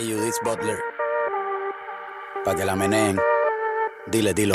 y Judith Butler. Para que la meneen. Dile, dilo.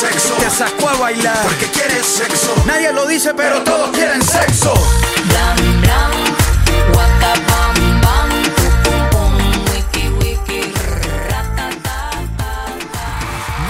Te sacó a bailar porque quieres sexo. Nadie lo dice, pero todos quieren sexo. Bam bam.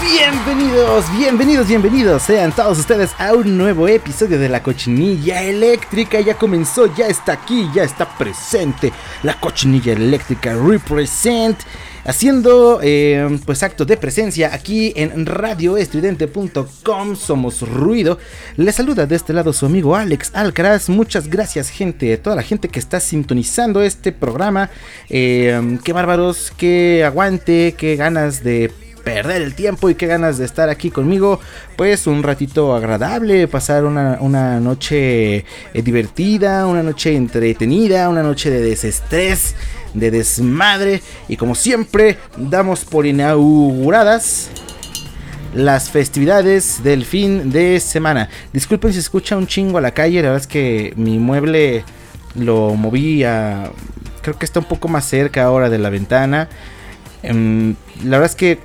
Bienvenidos, bienvenidos, bienvenidos. Sean todos ustedes a un nuevo episodio de la cochinilla eléctrica. Ya comenzó, ya está aquí, ya está presente. La cochinilla eléctrica represent. Haciendo eh, pues actos de presencia aquí en radioestridente.com somos ruido. Les saluda de este lado su amigo Alex Alcaraz. Muchas gracias gente, toda la gente que está sintonizando este programa. Eh, qué bárbaros, qué aguante, qué ganas de perder el tiempo y qué ganas de estar aquí conmigo. Pues un ratito agradable, pasar una, una noche eh, divertida, una noche entretenida, una noche de desestrés, de desmadre. Y como siempre, damos por inauguradas las festividades del fin de semana. Disculpen si escucha un chingo a la calle, la verdad es que mi mueble lo moví a... Creo que está un poco más cerca ahora de la ventana. Em, la verdad es que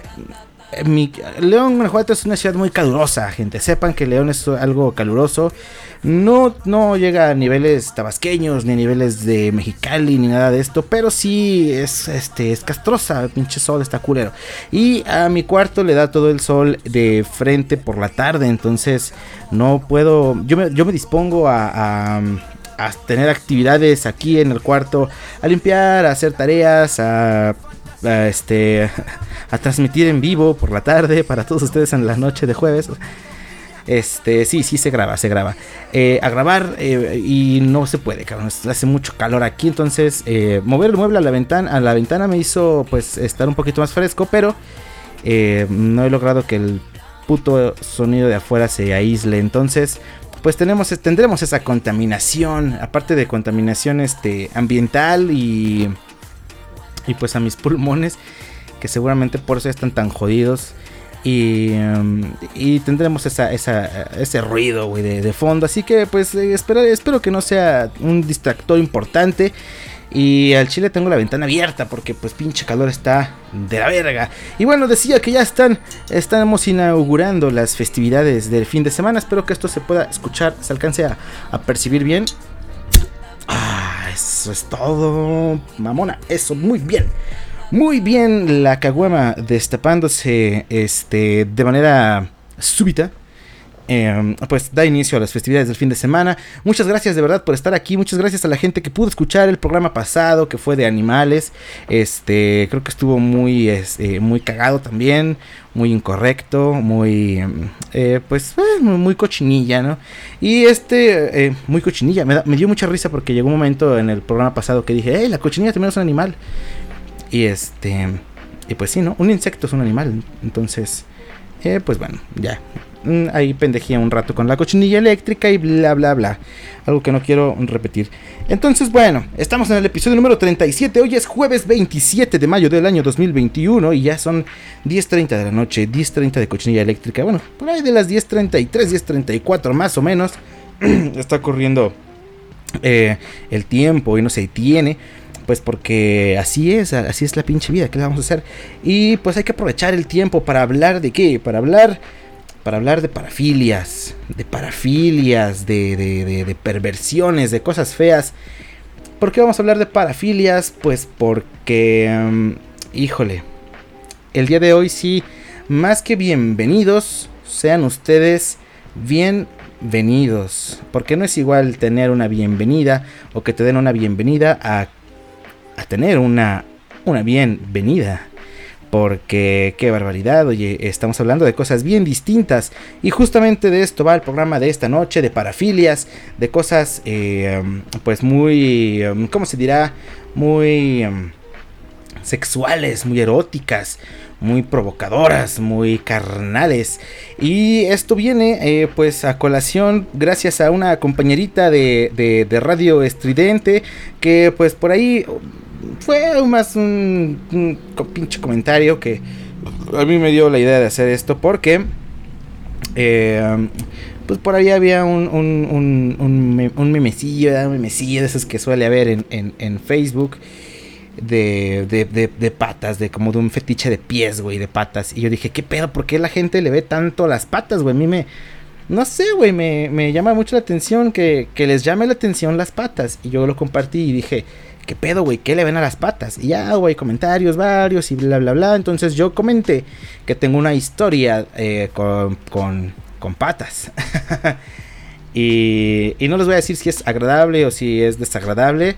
eh, mi, León, Guanajuato es una ciudad muy calurosa, gente. Sepan que León es algo caluroso. No, no llega a niveles tabasqueños, ni a niveles de Mexicali, ni nada de esto. Pero sí es, este, es castrosa. El pinche sol está culero. Y a mi cuarto le da todo el sol de frente por la tarde. Entonces no puedo. Yo me, yo me dispongo a, a tener actividades aquí en el cuarto, a limpiar, a hacer tareas, a a, este, a transmitir en vivo por la tarde para todos ustedes en la noche de jueves. Este, sí, sí se graba, se graba. Eh, a grabar eh, y no se puede, cabrón. Hace mucho calor aquí, entonces eh, mover el mueble a la ventana, a la ventana me hizo pues estar un poquito más fresco, pero no he logrado que el puto sonido de afuera se aísle. Entonces, pues tenemos, tendremos esa contaminación, aparte de contaminación este, ambiental y y pues a mis pulmones, que seguramente por eso están tan jodidos. Y, um, y tendremos ese ruido, de, fondo. Así que, pues, eh, espero, que no sea un distractor importante. Y al chile tengo la ventana abierta porque, pues, pinche calor está de la verga. Y bueno, decía que ya están, estamos inaugurando las festividades del fin de semana. Espero que esto se pueda escuchar, se alcance a, a percibir bien. Ah, eso es todo, mamona. Eso, muy bien. Muy bien la caguama destapándose este, de manera súbita. Eh, pues da inicio a las festividades del fin de semana. Muchas gracias de verdad por estar aquí. Muchas gracias a la gente que pudo escuchar el programa pasado que fue de animales. Este creo que estuvo muy, este, muy cagado también, muy incorrecto, muy eh, pues eh, muy cochinilla, ¿no? Y este eh, muy cochinilla. Me, da, me, dio mucha risa porque llegó un momento en el programa pasado que dije, hey, la cochinilla también es un animal. Y este y pues sí, ¿no? Un insecto es un animal. Entonces, pues bueno, ya ahí pendejía un rato con la cochinilla eléctrica y bla bla bla. Algo que no quiero repetir. Entonces, bueno, estamos en el episodio número 37. Hoy es jueves 27 de mayo del año 2021 y ya son 10.30 de la noche, 10.30 de cochinilla eléctrica. Bueno, por ahí de las 10.33, 10.34 más o menos. está corriendo eh, el tiempo y no se tiene. Pues porque así es, así es la pinche vida, ¿qué le vamos a hacer? Y pues hay que aprovechar el tiempo para hablar de qué, para hablar para hablar de parafilias, de parafilias, de, de, perversiones, de cosas feas. ¿Por qué vamos a hablar de parafilias? Pues porque, mm, híjole, el día de hoy sí, más que bienvenidos, sean ustedes bienvenidos. Porque no es igual tener una bienvenida o que te den una bienvenida a, a tener una, una bienvenida. Porque qué barbaridad, oye, estamos hablando de cosas bien distintas. Y justamente de esto va el programa de esta noche, de parafilias, de cosas eh, pues muy, ¿cómo se dirá? Muy sexuales, muy eróticas, muy provocadoras, muy carnales. Y esto viene eh, pues a colación gracias a una compañerita de, de, de Radio Estridente que pues por ahí fue más un, un pinche comentario que a mí me dio la idea de hacer esto porque eh, pues por ahí había un, un, un, un, un de esos que suele haber en, en, en Facebook de, de, de, de patas, de como de un fetiche de pies, güey, de patas. Y yo dije, ¿qué pedo? ¿Por qué la gente le ve tanto las patas, güey? A mí me... No sé, güey, me, me llama mucho la atención que, que les llame la atención las patas. Y yo lo compartí y dije, ¿qué pedo, güey? ¿Qué le ven a las patas? Y ya, güey, comentarios varios y bla, bla, bla. Entonces yo comenté que tengo una historia eh, con, con, con patas. y, y no les voy a decir si es agradable o si es desagradable.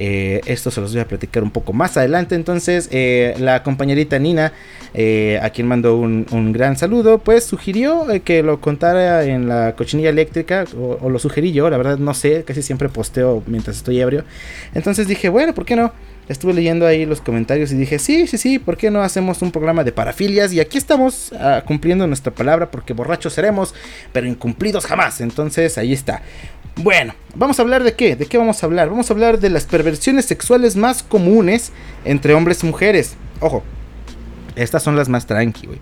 Eh, esto se los voy a platicar un poco más adelante. Entonces, eh, la compañerita Nina, eh, a quien mando un, un gran saludo, pues sugirió que lo contara en la cochinilla eléctrica, o, o lo sugerí yo, la verdad no sé, casi siempre posteo mientras estoy ebrio. Entonces dije, bueno, ¿por qué no? Estuve leyendo ahí los comentarios y dije, sí, sí, sí, ¿por qué no hacemos un programa de parafilias? Y aquí estamos ah, cumpliendo nuestra palabra porque borrachos seremos, pero incumplidos jamás. Entonces, ahí está. Bueno, vamos a hablar de qué? ¿De qué vamos a hablar? Vamos a hablar de las perversiones sexuales más comunes entre hombres y mujeres. Ojo, estas son las más tranqui, güey.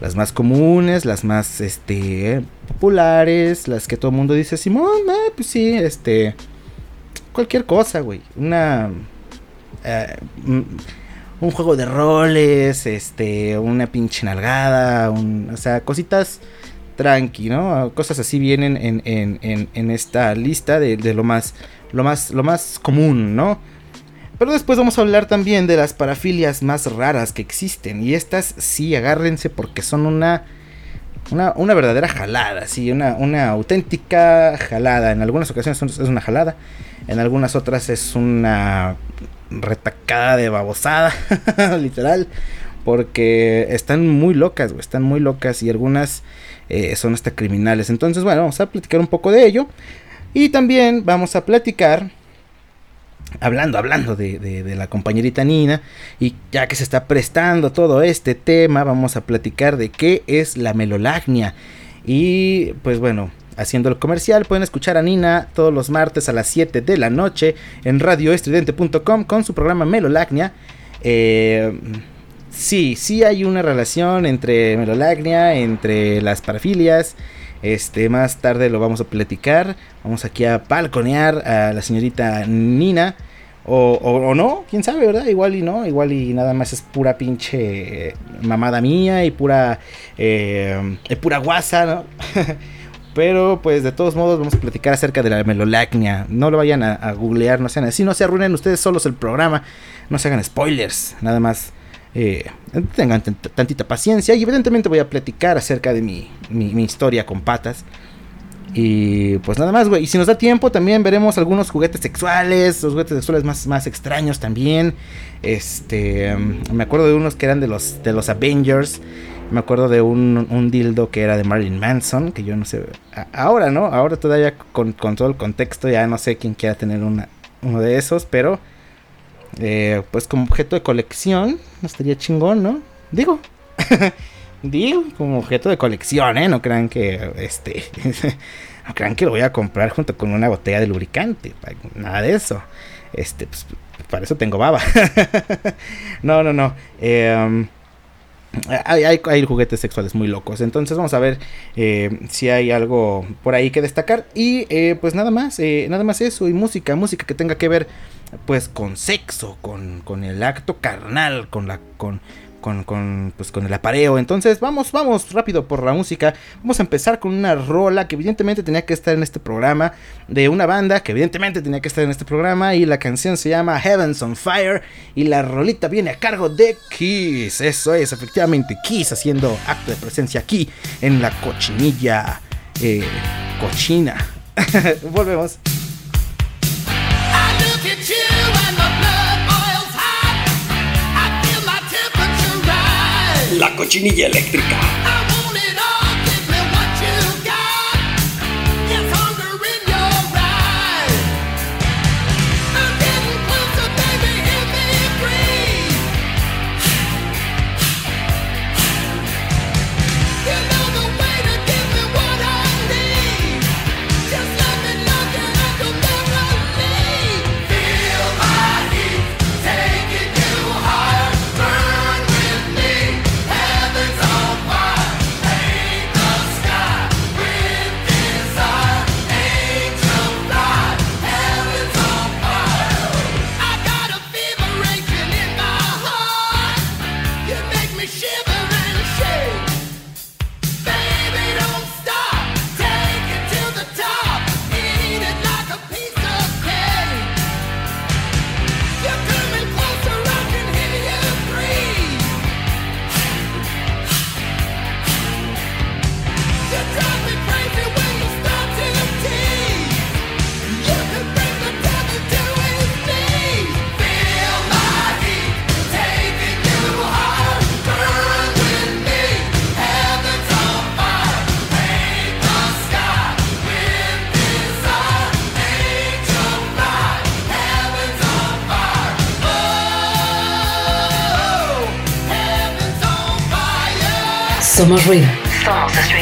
Las más comunes, las más, este, populares, las que todo el mundo dice, Simón, eh, pues sí, este, cualquier cosa, güey. Una, eh, un, juego de roles, este, una pinche nalgada, un, o sea, cositas tranqui, ¿no? Cosas así vienen en, en, en, esta lista de, de lo más, lo más, lo más común, ¿no? Pero después vamos a hablar también de las parafilias más raras que existen. Y estas sí, agárrense porque son una, una, una verdadera jalada, sí, una, una auténtica jalada. En algunas ocasiones es una jalada, en algunas otras es una retacada de babosada, literal. Porque están muy locas, güey, están muy locas y algunas eh, son hasta criminales. Entonces, bueno, vamos a platicar un poco de ello. Y también vamos a platicar hablando, hablando de, la compañerita Nina, y ya que se está prestando todo este tema, vamos a platicar de qué es la melolagnia. Y pues bueno, haciendo el comercial, pueden escuchar a Nina todos los martes a las 7 de la noche en radioestridente.com con su programa Melolagnia. Eh, sí, sí hay una relación entre melolagnia, entre las parafilias. Este, más tarde lo vamos a platicar. Vamos aquí a balconear a la señorita Nina. O, o- o no, quién sabe, ¿verdad? Igual y no, igual y nada más es pura pinche mamada mía y pura, eh, pura guasa, ¿no? Pero pues de todos modos vamos a platicar acerca de la melolacnia. No lo vayan a, a googlear, no sean así, no se arruinen ustedes solos el programa. No se hagan spoilers, nada más. Eh, tengan tant- tantita paciencia. Y evidentemente voy a platicar acerca de mi, mi, historia con patas. Y pues nada más, güey. Y si nos da tiempo, también veremos algunos juguetes sexuales. Los juguetes sexuales más, más extraños también. Este. mm, Me acuerdo de unos que eran de los, de los Avengers. Me acuerdo de un, un dildo que era de Marilyn Manson. Que yo no sé. Ahora, ¿no? Ahora todavía con, con todo el contexto. Ya no sé quién quiera tener una, uno de esos. Pero. Eh, pues como objeto de colección. Estaría chingón, ¿no? Digo. Digo, como objeto de colección, ¿eh? No crean que, este, no crean que lo voy a comprar junto con una botella de lubricante, nada de eso. Este, pues, para eso tengo baba. no, no, no. Hay, hay- hay juguetes sexuales muy locos. Entonces vamos a ver eh, si hay algo por ahí que destacar. Y eh, pues nada más, eh, nada más eso. Y música, música que tenga que ver pues con sexo, con, con el acto carnal, con la, con, con, con, pues, con el apareo. Entonces, vamos, vamos rápido por la música. Vamos a empezar con una rola que evidentemente tenía que estar en este programa. De una banda que evidentemente tenía que estar en este programa. Y la canción se llama Heavens on Fire. Y la rolita viene a cargo de Kiss. Eso es, efectivamente, Kiss haciendo acto de presencia aquí en la cochinilla eh, cochina. Volvemos. La cochinilla eléctrica. Fire. Somos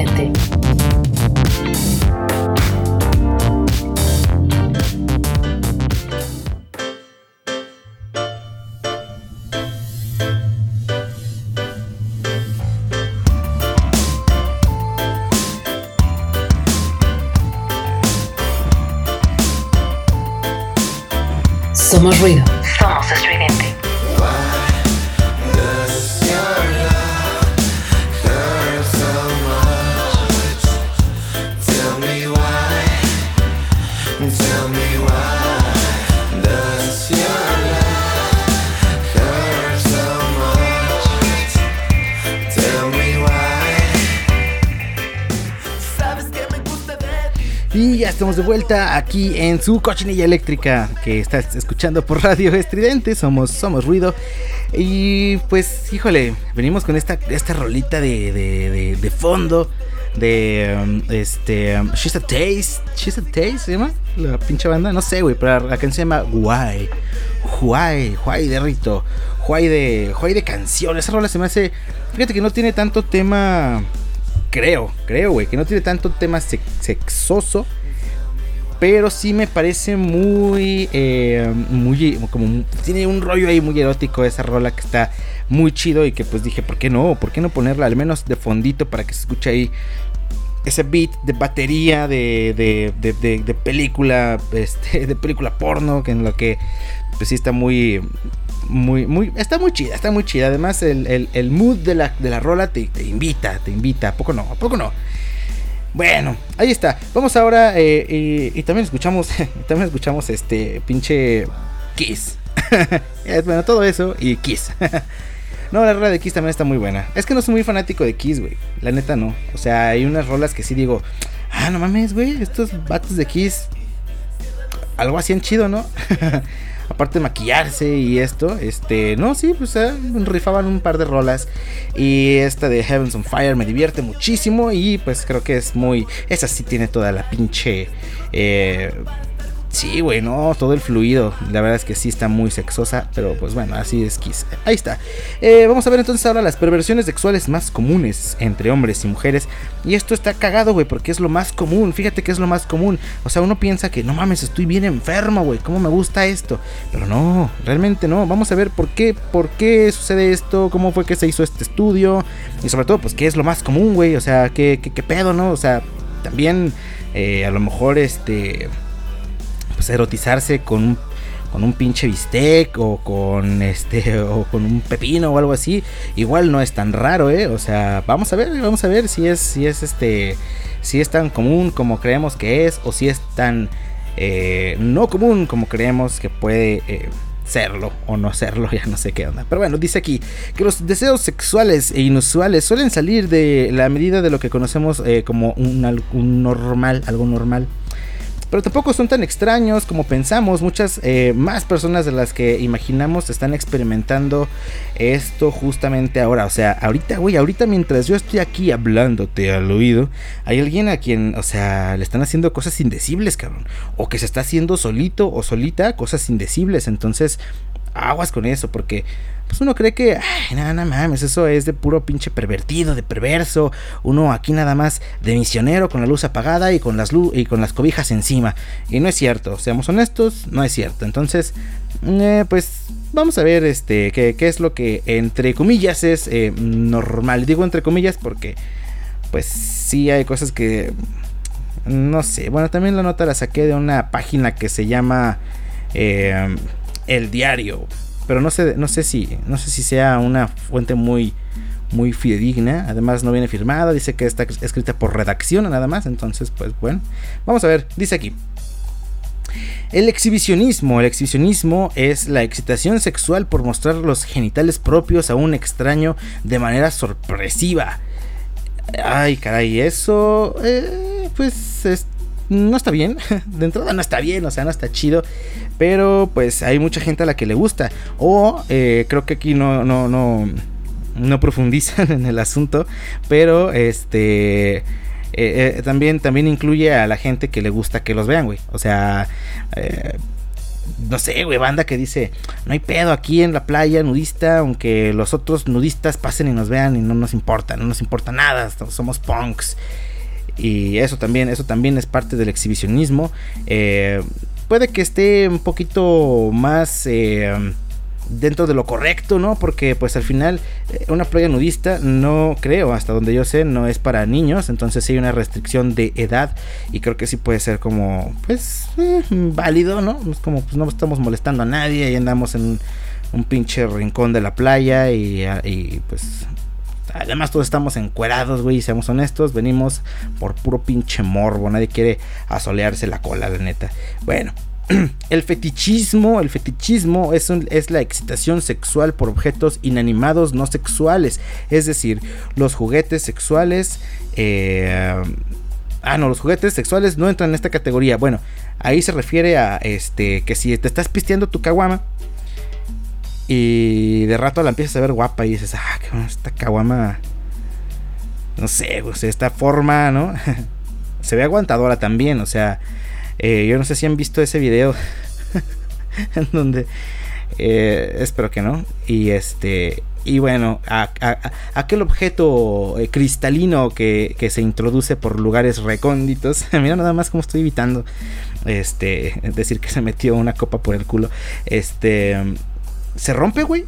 Estridente. Somos ruido. Somos estridente. Estamos de vuelta aquí en su cochinilla eléctrica que estás escuchando por Radio Estridente. Somos, somos ruido. Y pues, híjole, venimos con esta, esta rolita de, de, de- fondo. De um, este um, She's a Taste. She's a Taste se llama la pinche banda. No sé, güey, pero la canción se llama Why. Why, Why de Rito. Why de, Why de canción. Esa rola se me hace. Fíjate que no tiene tanto tema. Creo, creo, güey, que no tiene tanto tema sex- sexoso. Pero sí me parece muy. eh, muy. Como. Tiene un rollo ahí muy erótico esa rola que está muy chido y que pues dije, ¿por qué no? ¿Por qué no ponerla al menos de fondito para que se escuche ahí ese beat de batería de, de, de, de- de película, este, de película porno, que en lo que pues sí está muy, muy, muy, está muy chida, está muy chida. Además el, el- mood de la, de la rola te, te invita, te invita, ¿a poco no? ¿A poco no? Bueno, ahí está. Vamos ahora eh, y, también escuchamos, también escuchamos este pinche Kiss. Bueno, todo eso y Kiss. No, la rola de Kiss también está muy buena. Es que no soy muy fanático de Kiss, güey. La neta no. O sea, hay unas rolas que sí digo, ah, no mames, güey, estos vatos de Kiss. Algo hacían chido, ¿no? Aparte de maquillarse y esto, este, no, sí, pues rifaban un par de rolas. Y esta de Heavens on Fire me divierte muchísimo. Y pues creo que es muy. Esa sí tiene toda la pinche. eh, Sí, güey, no, todo el fluido. La verdad es que sí está muy sexosa, pero pues bueno, así es Kiss. Ahí está. Eh, vamos a ver entonces ahora las perversiones sexuales más comunes entre hombres y mujeres. Y esto está cagado, güey, porque es lo más común. Fíjate que es lo más común. O sea, uno piensa que no mames, estoy bien enfermo, güey. ¿Cómo me gusta esto? Pero no, realmente no. Vamos a ver por qué, por qué sucede esto, cómo fue que se hizo este estudio. Y sobre todo, pues, qué es lo más común, güey. O sea, qué, qué, qué pedo, ¿no? O sea, también eh, a lo mejor este pues erotizarse con un, con un pinche bistec o con este o con un pepino o algo así, igual no es tan raro, eh, o sea, vamos a ver, vamos a ver si es si es este si es tan común como creemos que es o si es tan eh, no común como creemos que puede eh, serlo o no serlo, ya no sé qué onda. Pero bueno, dice aquí que los deseos sexuales e inusuales suelen salir de la medida de lo que conocemos eh, como un, un normal, algo normal pero tampoco son tan extraños como pensamos. Muchas eh, más personas de las que imaginamos están experimentando esto justamente ahora. O sea, ahorita, güey, ahorita mientras yo estoy aquí hablándote al oído, hay alguien a quien, o sea, le están haciendo cosas indecibles, cabrón. O que se está haciendo solito o solita cosas indecibles. Entonces, aguas con eso, porque pues uno cree que, ay, nada, nada mames, eso es de puro pinche pervertido, de perverso. Uno aquí nada más de misionero con la luz apagada y con las lu- y con las cobijas encima. Y no es cierto, seamos honestos, no es cierto. Entonces, eh, pues vamos a ver este qué, qué es lo que entre comillas es eh, normal. Digo entre comillas porque pues sí hay cosas que no sé. Bueno, también la nota la saqué de una página que se llama eh, El Diario. Pero no sé, no sé si, no sé si sea una fuente muy, muy fidedigna. Además no viene firmada. Dice que está escrita por redacción nada más. Entonces, pues bueno. Vamos a ver. Dice aquí. El exhibicionismo. El exhibicionismo es la excitación sexual por mostrar los genitales propios a un extraño de manera sorpresiva. Ay, caray, eso. eh, pues es- no está bien. De entrada no está bien, o sea, no está chido. Pero pues hay mucha gente a la que le gusta. O eh, creo que aquí no, no, no, no profundizan en el asunto. Pero este. eh, eh, también, también incluye a la gente que le gusta que los vean, güey. O sea, no sé, güey, banda que dice, no hay pedo aquí en la playa nudista, aunque los otros nudistas pasen y nos vean y no nos importa, no nos importa nada, somos punks. Y eso también, eso también es parte del exhibicionismo. Eh, puede que esté un poquito más eh, dentro de lo correcto, ¿no? Porque pues al final eh, una playa nudista no creo, hasta donde yo sé, no es para niños, entonces sí hay una restricción de edad y creo que sí puede ser como, pues, válido, ¿no? Es como, pues no estamos molestando a nadie y andamos en un, pinche rincón de la playa y pues Además, todos estamos encuerados, güey, seamos honestos. Venimos por puro pinche morbo. Nadie quiere asolearse la cola, la neta. Bueno, el fetichismo, el fetichismo es, es la excitación sexual por objetos inanimados no sexuales. Es decir, los juguetes sexuales. eh, ah, no, los juguetes sexuales no entran en esta categoría. Bueno, ahí se refiere a este que si te estás pisteando tu caguama y de rato la empiezas a ver guapa y dices, ah, qué bueno, esta caguama. No sé, sea, esta forma, ¿no? se ve aguantadora también, o sea, eh, yo no sé si han visto ese video en donde eh, espero que no. Y este. Y bueno, aquel objeto eh, cristalino que, que se introduce por lugares recónditos. Mira nada más cómo estoy evitando. Este. Decir que se metió una copa por el culo. Este. Se rompe, güey.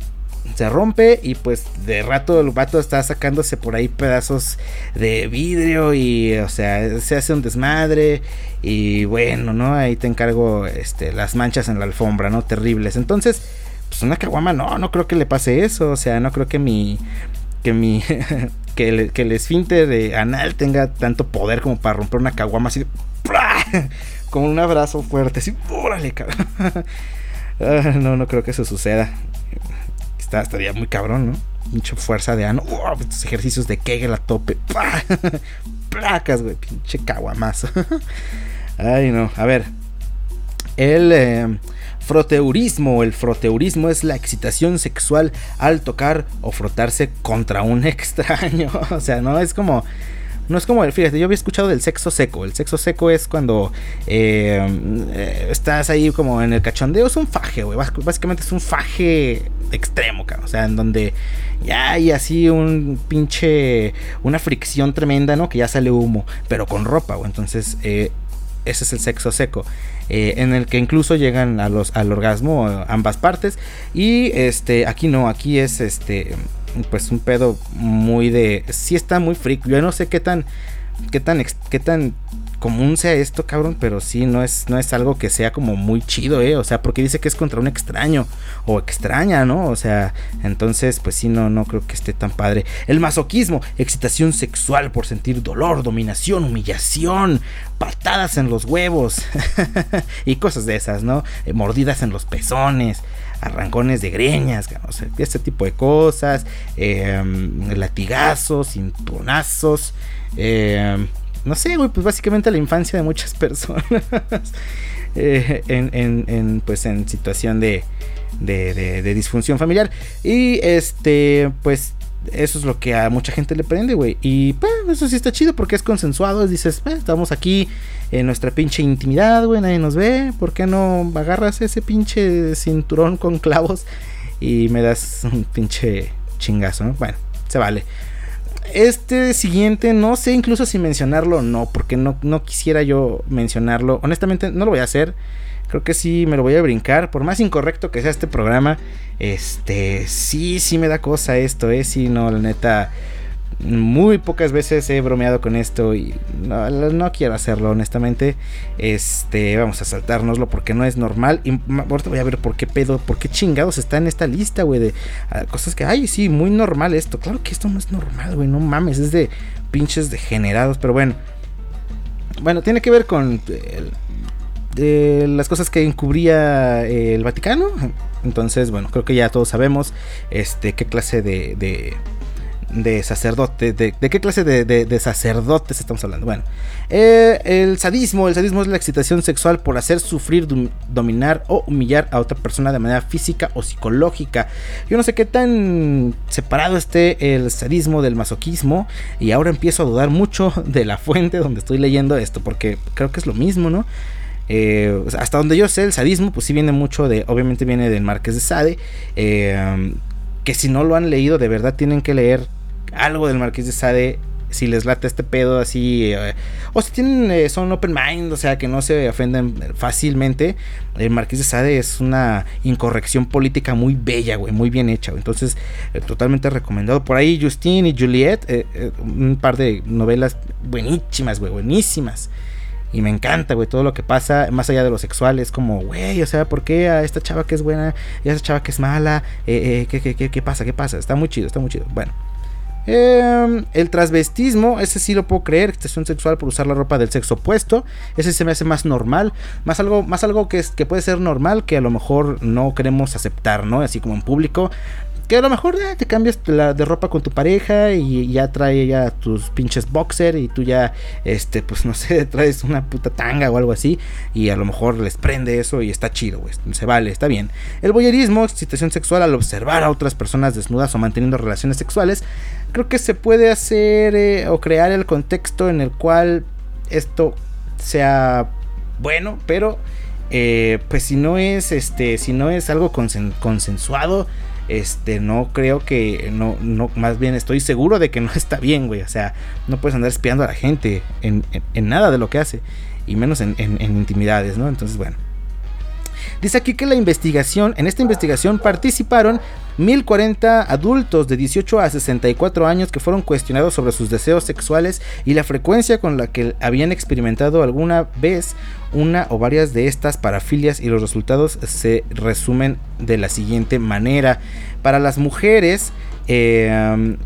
se rompe y pues de rato el vato está sacándose por ahí pedazos de vidrio y o sea, se hace un desmadre y bueno, ¿no? Ahí te encargo este las manchas en la alfombra, ¿no? Terribles. Entonces, pues una caguama no, no creo que le pase eso, o sea, no creo que mi que mi que el, que esfínter de anal tenga tanto poder como para romper una caguama así ¡plá! con un abrazo fuerte, así, órale, cabrón. Ah, no, no creo que eso suceda. Estaría muy cabrón, ¿no? Mucha fuerza de ano. Estos ejercicios de Kegel a tope. ¡Pah! Placas, güey. Pinche caguamazo. Ay, no. A ver. El eh, froteurismo. El froteurismo es la excitación sexual al tocar o frotarse contra un extraño. O sea, no es como. No es como, fíjate, yo había escuchado del sexo seco. El sexo seco es cuando eh, eh, estás ahí como en el cachondeo. Es un faje, güey. Bás- Básicamente es un faje extremo, cabrón. O sea, en donde ya hay así un pinche. Una fricción tremenda, ¿no? Que ya sale humo, pero con ropa, güey. Entonces, eh, ese es el sexo seco. en el que incluso llegan a los, al orgasmo ambas partes. Y este, aquí no, aquí es este. Pues un pedo muy de. Sí está muy freak. Yo no sé qué tan. Qué tan. Qué tan común sea esto, cabrón, pero sí, no es, no es algo que sea como muy chido, ¿eh? O sea, porque dice que es contra un extraño o extraña, ¿no? O sea, entonces, pues sí, no, no creo que esté tan padre. El masoquismo, excitación sexual por sentir dolor, dominación, humillación, patadas en los huevos y cosas de esas, ¿no? Eh, mordidas en los pezones, arrancones de greñas, o sea, este tipo de cosas, eh, latigazos, cinturonazos, eh, no sé, güey, pues básicamente la infancia de muchas personas eh, en, en- pues en situación de, de, de- disfunción familiar. Y este, pues eso es lo que a mucha gente le prende, güey. Y pues eso sí está chido porque es consensuado. Dices, pues, estamos aquí en nuestra pinche intimidad, güey, nadie nos ve. ¿Por qué no agarras ese pinche cinturón con clavos y me das un pinche chingazo, ¿no? Bueno, se vale. Este siguiente, no sé incluso si mencionarlo o no, porque no, no quisiera yo mencionarlo. Honestamente, no lo voy a hacer. Creo que sí me lo voy a brincar. Por más incorrecto que sea este programa, este, sí, sí me da cosa esto, eh. Sí, no, la neta, muy pocas veces he bromeado con esto y no, quiero hacerlo, honestamente. Este, vamos a saltárnoslo porque no es normal. Y ahorita voy a ver por qué pedo, por qué chingados está en esta lista, güey, de ah, cosas que, ay, sí, muy normal esto. Claro que esto no es normal, güey, no mames, es de pinches degenerados, pero bueno. Bueno, tiene que ver con eh, las cosas que encubría eh, el Vaticano. Entonces, bueno, creo que ya todos sabemos este qué clase de, de sacerdote, de, qué clase de, sacerdotes estamos hablando. Bueno, eh, el sadismo, el sadismo es la excitación sexual por hacer sufrir, dom- dominar o humillar a otra persona de manera física o psicológica. Yo no sé qué tan separado esté el sadismo del masoquismo y ahora empiezo a dudar mucho de la fuente donde estoy leyendo esto porque creo que es lo mismo, ¿no? Eh, hasta donde yo sé, el sadismo, pues sí viene mucho de, obviamente viene del Marqués de Sade, eh, que si no lo han leído, de verdad tienen que leer algo del Marqués de Sade, si les late este pedo así, eh, o si tienen, eh, son open mind, o sea, que no se ofenden fácilmente, el Marqués de Sade es una incorrección política muy bella, güey, muy bien hecha, entonces eh, totalmente recomendado. Por ahí Justine y Juliet, un par de novelas buenísimas, güey, buenísimas. Y me encanta, güey, todo lo que pasa, más allá de lo sexual, es como, güey, o sea, ¿por qué a esta chava que es buena y a esta chava que es mala? ¿qué, qué, qué, qué pasa? ¿Qué pasa? Está muy chido, está muy chido. Bueno. Eh, el transvestismo, ese sí lo puedo creer, excitación sexual por usar la ropa del sexo opuesto, ese se me hace más normal, más algo, más algo que, que puede ser normal que a lo mejor no queremos aceptar, ¿no? Así como en público, que a lo mejor eh, te cambias la de ropa con tu pareja y ya trae ya tus pinches boxer y tú ya, este, pues no sé, traes una puta tanga o algo así y a lo mejor les prende eso y está chido, güey, se vale, está bien. El voyerismo, excitación sexual al observar a otras personas desnudas o manteniendo relaciones sexuales, creo que se puede hacer eh, o crear el contexto en el cual esto sea bueno, pero eh, pues si no es este, si no es algo consen- consensuado, este, no creo que, no, no, más bien estoy seguro de que no está bien, güey. O sea, no puedes andar espiando a la gente en, en- en nada de lo que hace, y menos en, en- en intimidades, ¿no? Entonces, bueno. Dice aquí que la investigación, en esta investigación participaron 1040 adultos de 18 a 64 años que fueron cuestionados sobre sus deseos sexuales y la frecuencia con la que habían experimentado alguna vez una o varias de estas parafilias y los resultados se resumen de la siguiente manera. Para las mujeres, eh,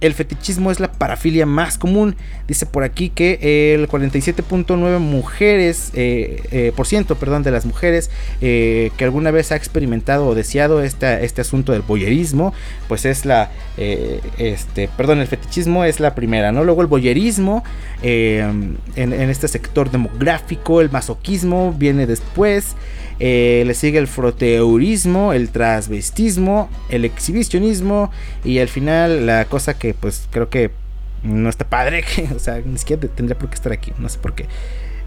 el fetichismo es la parafilia más común. Dice por aquí que el 47.9 mujeres, eh, eh, por ciento, perdón, de las mujeres eh, que alguna vez ha experimentado o deseado este, asunto del boyerismo, pues es la, eh, este, perdón, el fetichismo es la primera, ¿no? Luego el boyerismo, eh, en este sector demográfico, el masoquismo viene después. Eh, le sigue el froteurismo, el transvestismo, el exhibicionismo y al final la cosa que pues creo que no está padre, o sea, ni siquiera tendría por qué estar aquí, no sé por qué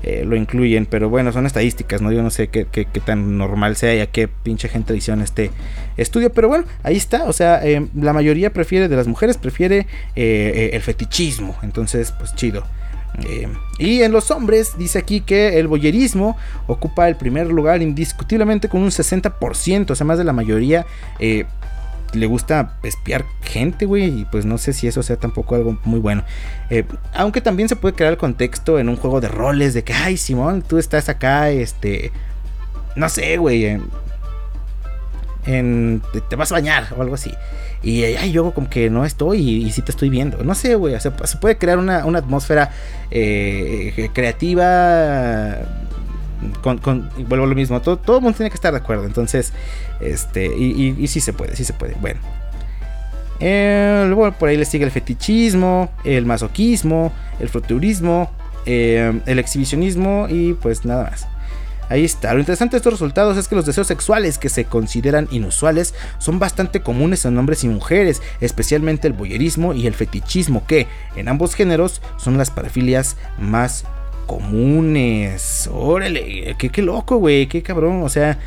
eh, lo incluyen, pero bueno, son estadísticas, ¿no? Yo no sé qué, tan normal sea y a qué pinche gente hicieron este estudio, pero bueno, ahí está, o sea, eh, la mayoría prefiere, de las mujeres, prefiere eh, eh, el fetichismo, entonces pues chido. Eh, y en los hombres dice aquí que el boyerismo ocupa el primer lugar indiscutiblemente con un 60%, o sea, más de la mayoría eh, le gusta espiar gente, güey, y pues no sé si eso sea tampoco algo muy bueno. Eh, aunque también se puede crear el contexto en un juego de roles de que, ay, Simón, tú estás acá, este, no sé, güey, en, te, vas a bañar o algo así. Y ay, yo como que no estoy y, y sí te estoy viendo. No sé, güey. o sea, se puede crear una, atmósfera eh, creativa. Con, y vuelvo a lo mismo. Todo, todo el mundo tiene que estar de acuerdo. Entonces, este. Y, y, sí se puede, sí se puede. Bueno. Eh, luego por ahí le sigue el fetichismo, el masoquismo, el froturismo, eh, el exhibicionismo y pues nada más. Ahí está. Lo interesante de estos resultados es que los deseos sexuales que se consideran inusuales son bastante comunes en hombres y mujeres, especialmente el boyerismo y el fetichismo, que en ambos géneros son las parafilias más comunes. Órale, qué, qué loco, güey, qué cabrón. O sea,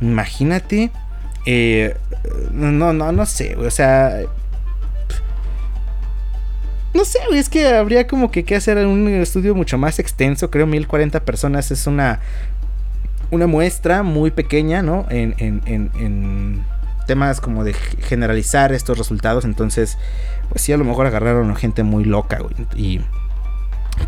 imagínate. eh, no, no, no sé, güey, o sea. No sé, es que habría como que que hacer un estudio mucho más extenso. Creo 1040 personas es una una muestra muy pequeña, ¿no? En, en- en- en temas como de generalizar estos resultados. Entonces, pues sí, a lo mejor agarraron a gente muy loca, güey. Y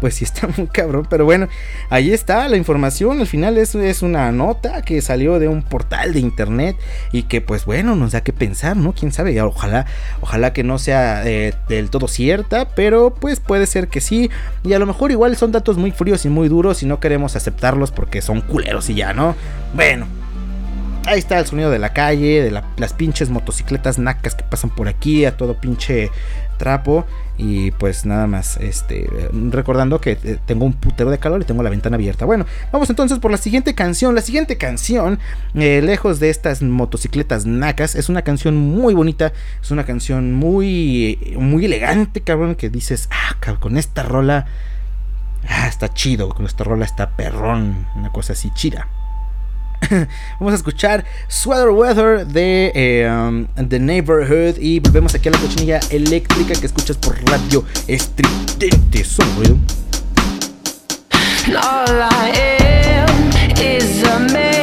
pues sí está muy cabrón. Pero bueno, ahí está la información. Al final es, es una nota que salió de un portal de internet. Y que pues bueno, nos da que pensar, ¿no? Quién sabe. Ojalá, ojalá que no sea eh, del todo cierta. Pero pues puede ser que sí. Y a lo mejor igual son datos muy fríos y muy duros. Y no queremos aceptarlos porque son culeros y ya, ¿no? Bueno. Ahí está el sonido de la calle, de la- las pinches motocicletas nacas que pasan por aquí a todo pinche trapo. Y pues nada más, este, recordando que eh, tengo un putero de calor y tengo la ventana abierta. Bueno, vamos entonces por la siguiente canción. La siguiente canción, eh, lejos de estas motocicletas nacas, es una canción muy bonita. Es una canción muy, muy elegante, cabrón, que dices, ah, cabrón, con esta rola, ah, está chido, con esta rola está perrón, una cosa así chida. Vamos a escuchar Sweater Weather de eh, um, The Neighborhood y volvemos aquí a la cochinilla eléctrica que escuchas por radio estridente. Son ruido. All I am is a.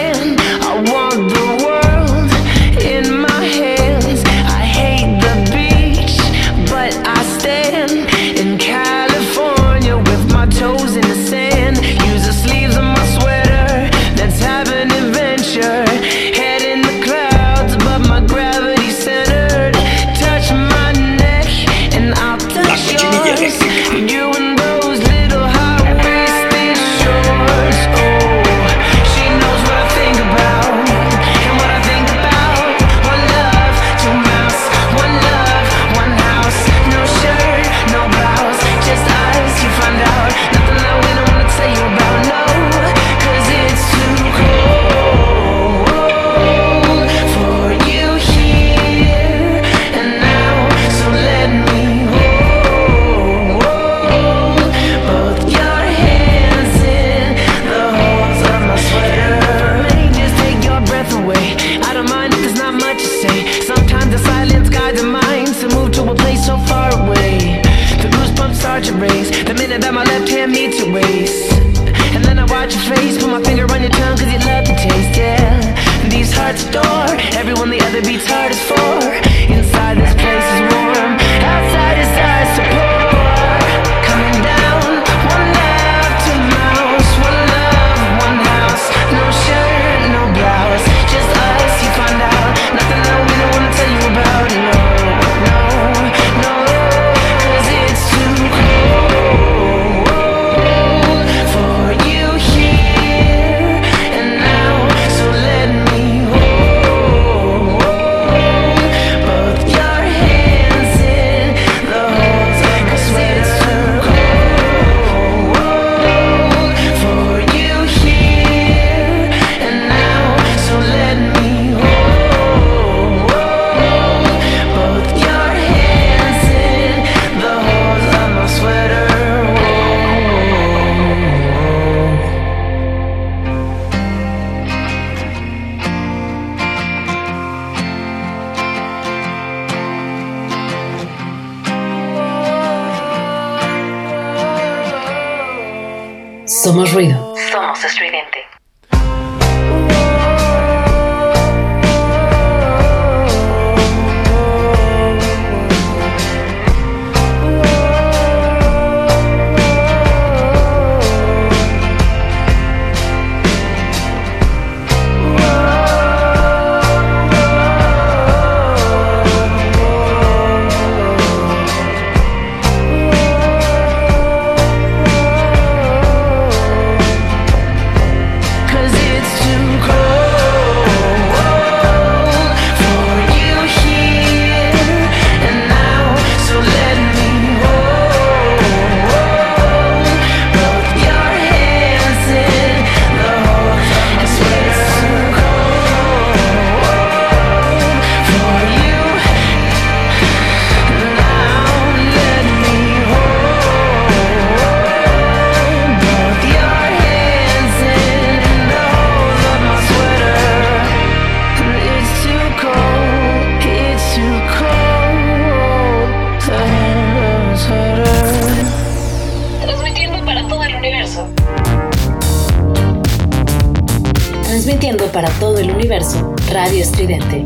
Radio Estridente.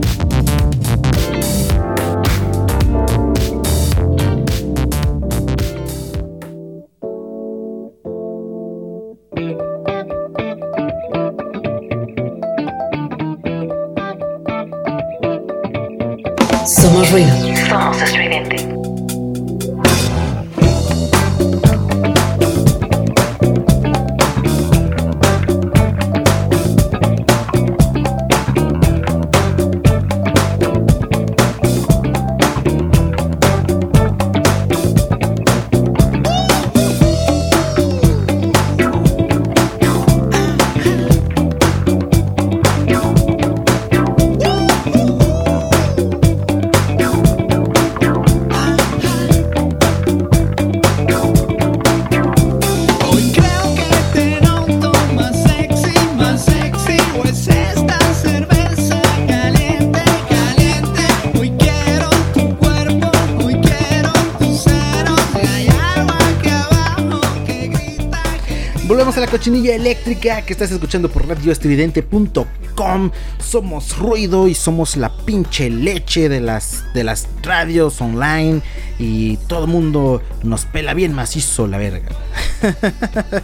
Cochinilla eléctrica que estás escuchando por radioestridente.com. Somos ruido y somos la pinche leche de las, de las radios online. Y todo el mundo nos pela bien macizo la verga.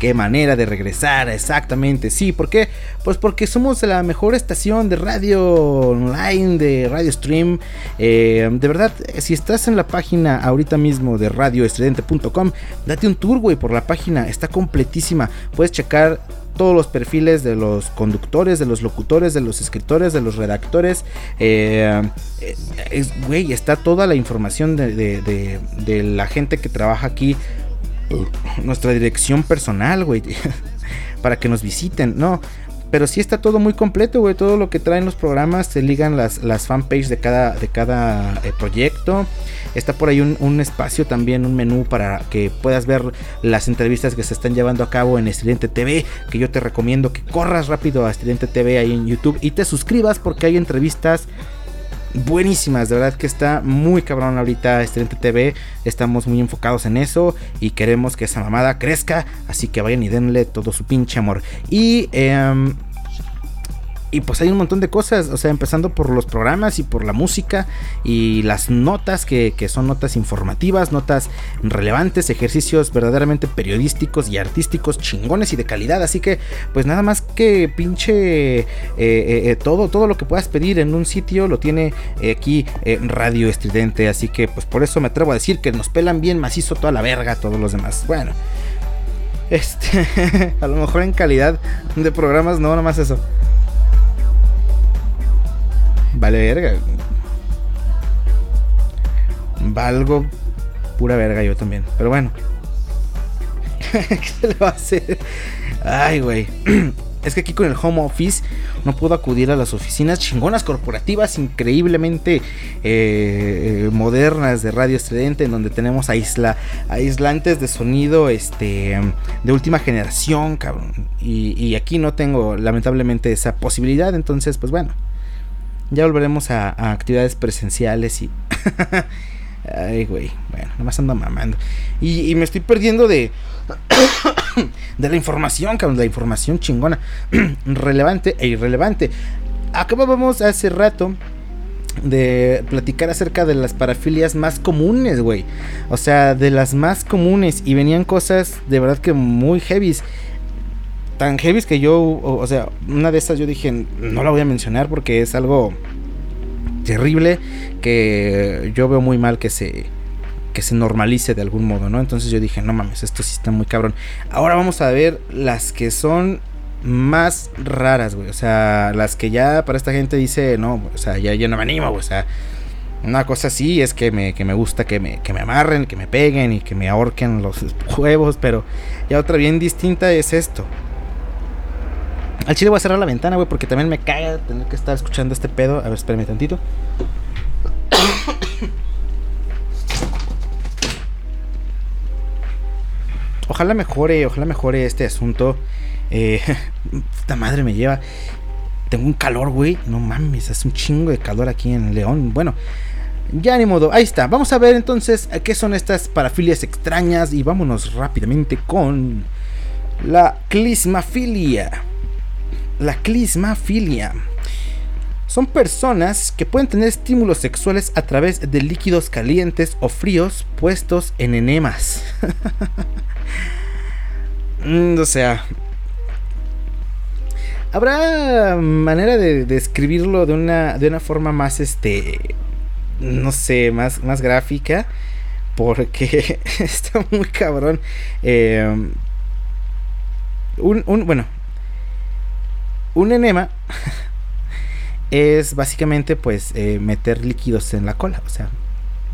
Qué manera de regresar, exactamente. Sí, ¿por qué? Pues porque somos la mejor estación de radio online, de radio stream. Eh, de verdad, si estás en la página ahorita mismo de radioestridente.com, date un tour, güey, por la página. Está completísima. Puedes checar todos los perfiles de los conductores, de los locutores, de los escritores, de los redactores. Eh, eh, Güey, está toda la información de, de- de- de la gente que trabaja aquí. Nuestra dirección personal, güey. para que nos visiten. No. Pero sí está todo muy completo, güey. Todo lo que traen los programas. Se ligan las, las fanpage de cada, de cada eh, proyecto. Está por ahí un, un espacio también, un menú para que puedas ver las entrevistas que se están llevando a cabo en Estridente TV. Que yo te recomiendo que corras rápido a Estridente TV ahí en YouTube y te suscribas porque hay entrevistas buenísimas. De verdad que está muy cabrón ahorita Estridente TV. Estamos muy enfocados en eso y queremos que esa mamada crezca. Así que vayan y denle todo su pinche amor. Y em, y pues hay un montón de cosas, o sea, empezando por los programas y por la música y las notas que, que son notas informativas, notas relevantes, ejercicios verdaderamente periodísticos y artísticos chingones y de calidad. Así que pues nada más que pinche eh, eh, eh, todo, todo lo que puedas pedir en un sitio lo tiene aquí Radio Estridente. Así que pues por eso me atrevo a decir que nos pelan bien macizo toda la verga todos los demás. Bueno. Este, a lo mejor en calidad de programas, no, nada más eso. Vale verga. Valgo pura verga yo también. Pero bueno. ¿Qué se le va a hacer? Ay, güey. Es que aquí con el home office no puedo acudir a las oficinas chingonas corporativas increíblemente eh, eh, modernas de Radio Estridente en donde tenemos aisla, aislantes de sonido este, de última generación, cabrón. Y, y aquí no tengo lamentablemente esa posibilidad, entonces pues bueno. Ya volveremos a, actividades presenciales y... Ay, güey. Bueno, nomás ando mamando. Y, y me estoy perdiendo de... de la información, cabrón, la información chingona, relevante e irrelevante. Acabábamos hace rato de platicar acerca de las parafilias más comunes, güey. O sea, de las más comunes y venían cosas de verdad que muy heavies. Tan heavies que yo, o, sea, una de esas yo dije, no la voy a mencionar porque es algo terrible que yo veo muy mal que se que se normalice de algún modo, ¿no? Entonces yo dije, no mames, esto sí está muy cabrón. Ahora vamos a ver las que son más raras, güey. O sea, las que ya para esta gente dice, no, o sea, ya, ya no me animo, güey. O sea, una cosa así es que me, que me gusta que me, que me amarren, que me peguen y que me ahorquen los huevos, pero ya otra bien distinta es esto. Al chile voy a cerrar la ventana, güey, porque también me caga tener que estar escuchando este pedo. A ver, espérame tantito. Ojalá mejore, ojalá mejore este asunto. Eh, puta madre me lleva. Tengo un calor, güey. No mames, hace un chingo de calor aquí en León. Bueno, ya ni modo. Ahí está. Vamos a ver entonces qué son estas parafilias extrañas. Y vámonos rápidamente con la clismafilia. La clismafilia. Son personas que pueden tener estímulos sexuales a través de líquidos calientes o fríos puestos en enemas. Mm, o sea, ¿habrá manera de describirlo de una, de una forma más, este, no sé, más, más gráfica? Porque está muy cabrón. Eh, un, un, bueno, un enema es básicamente pues eh, meter líquidos en la cola, o sea,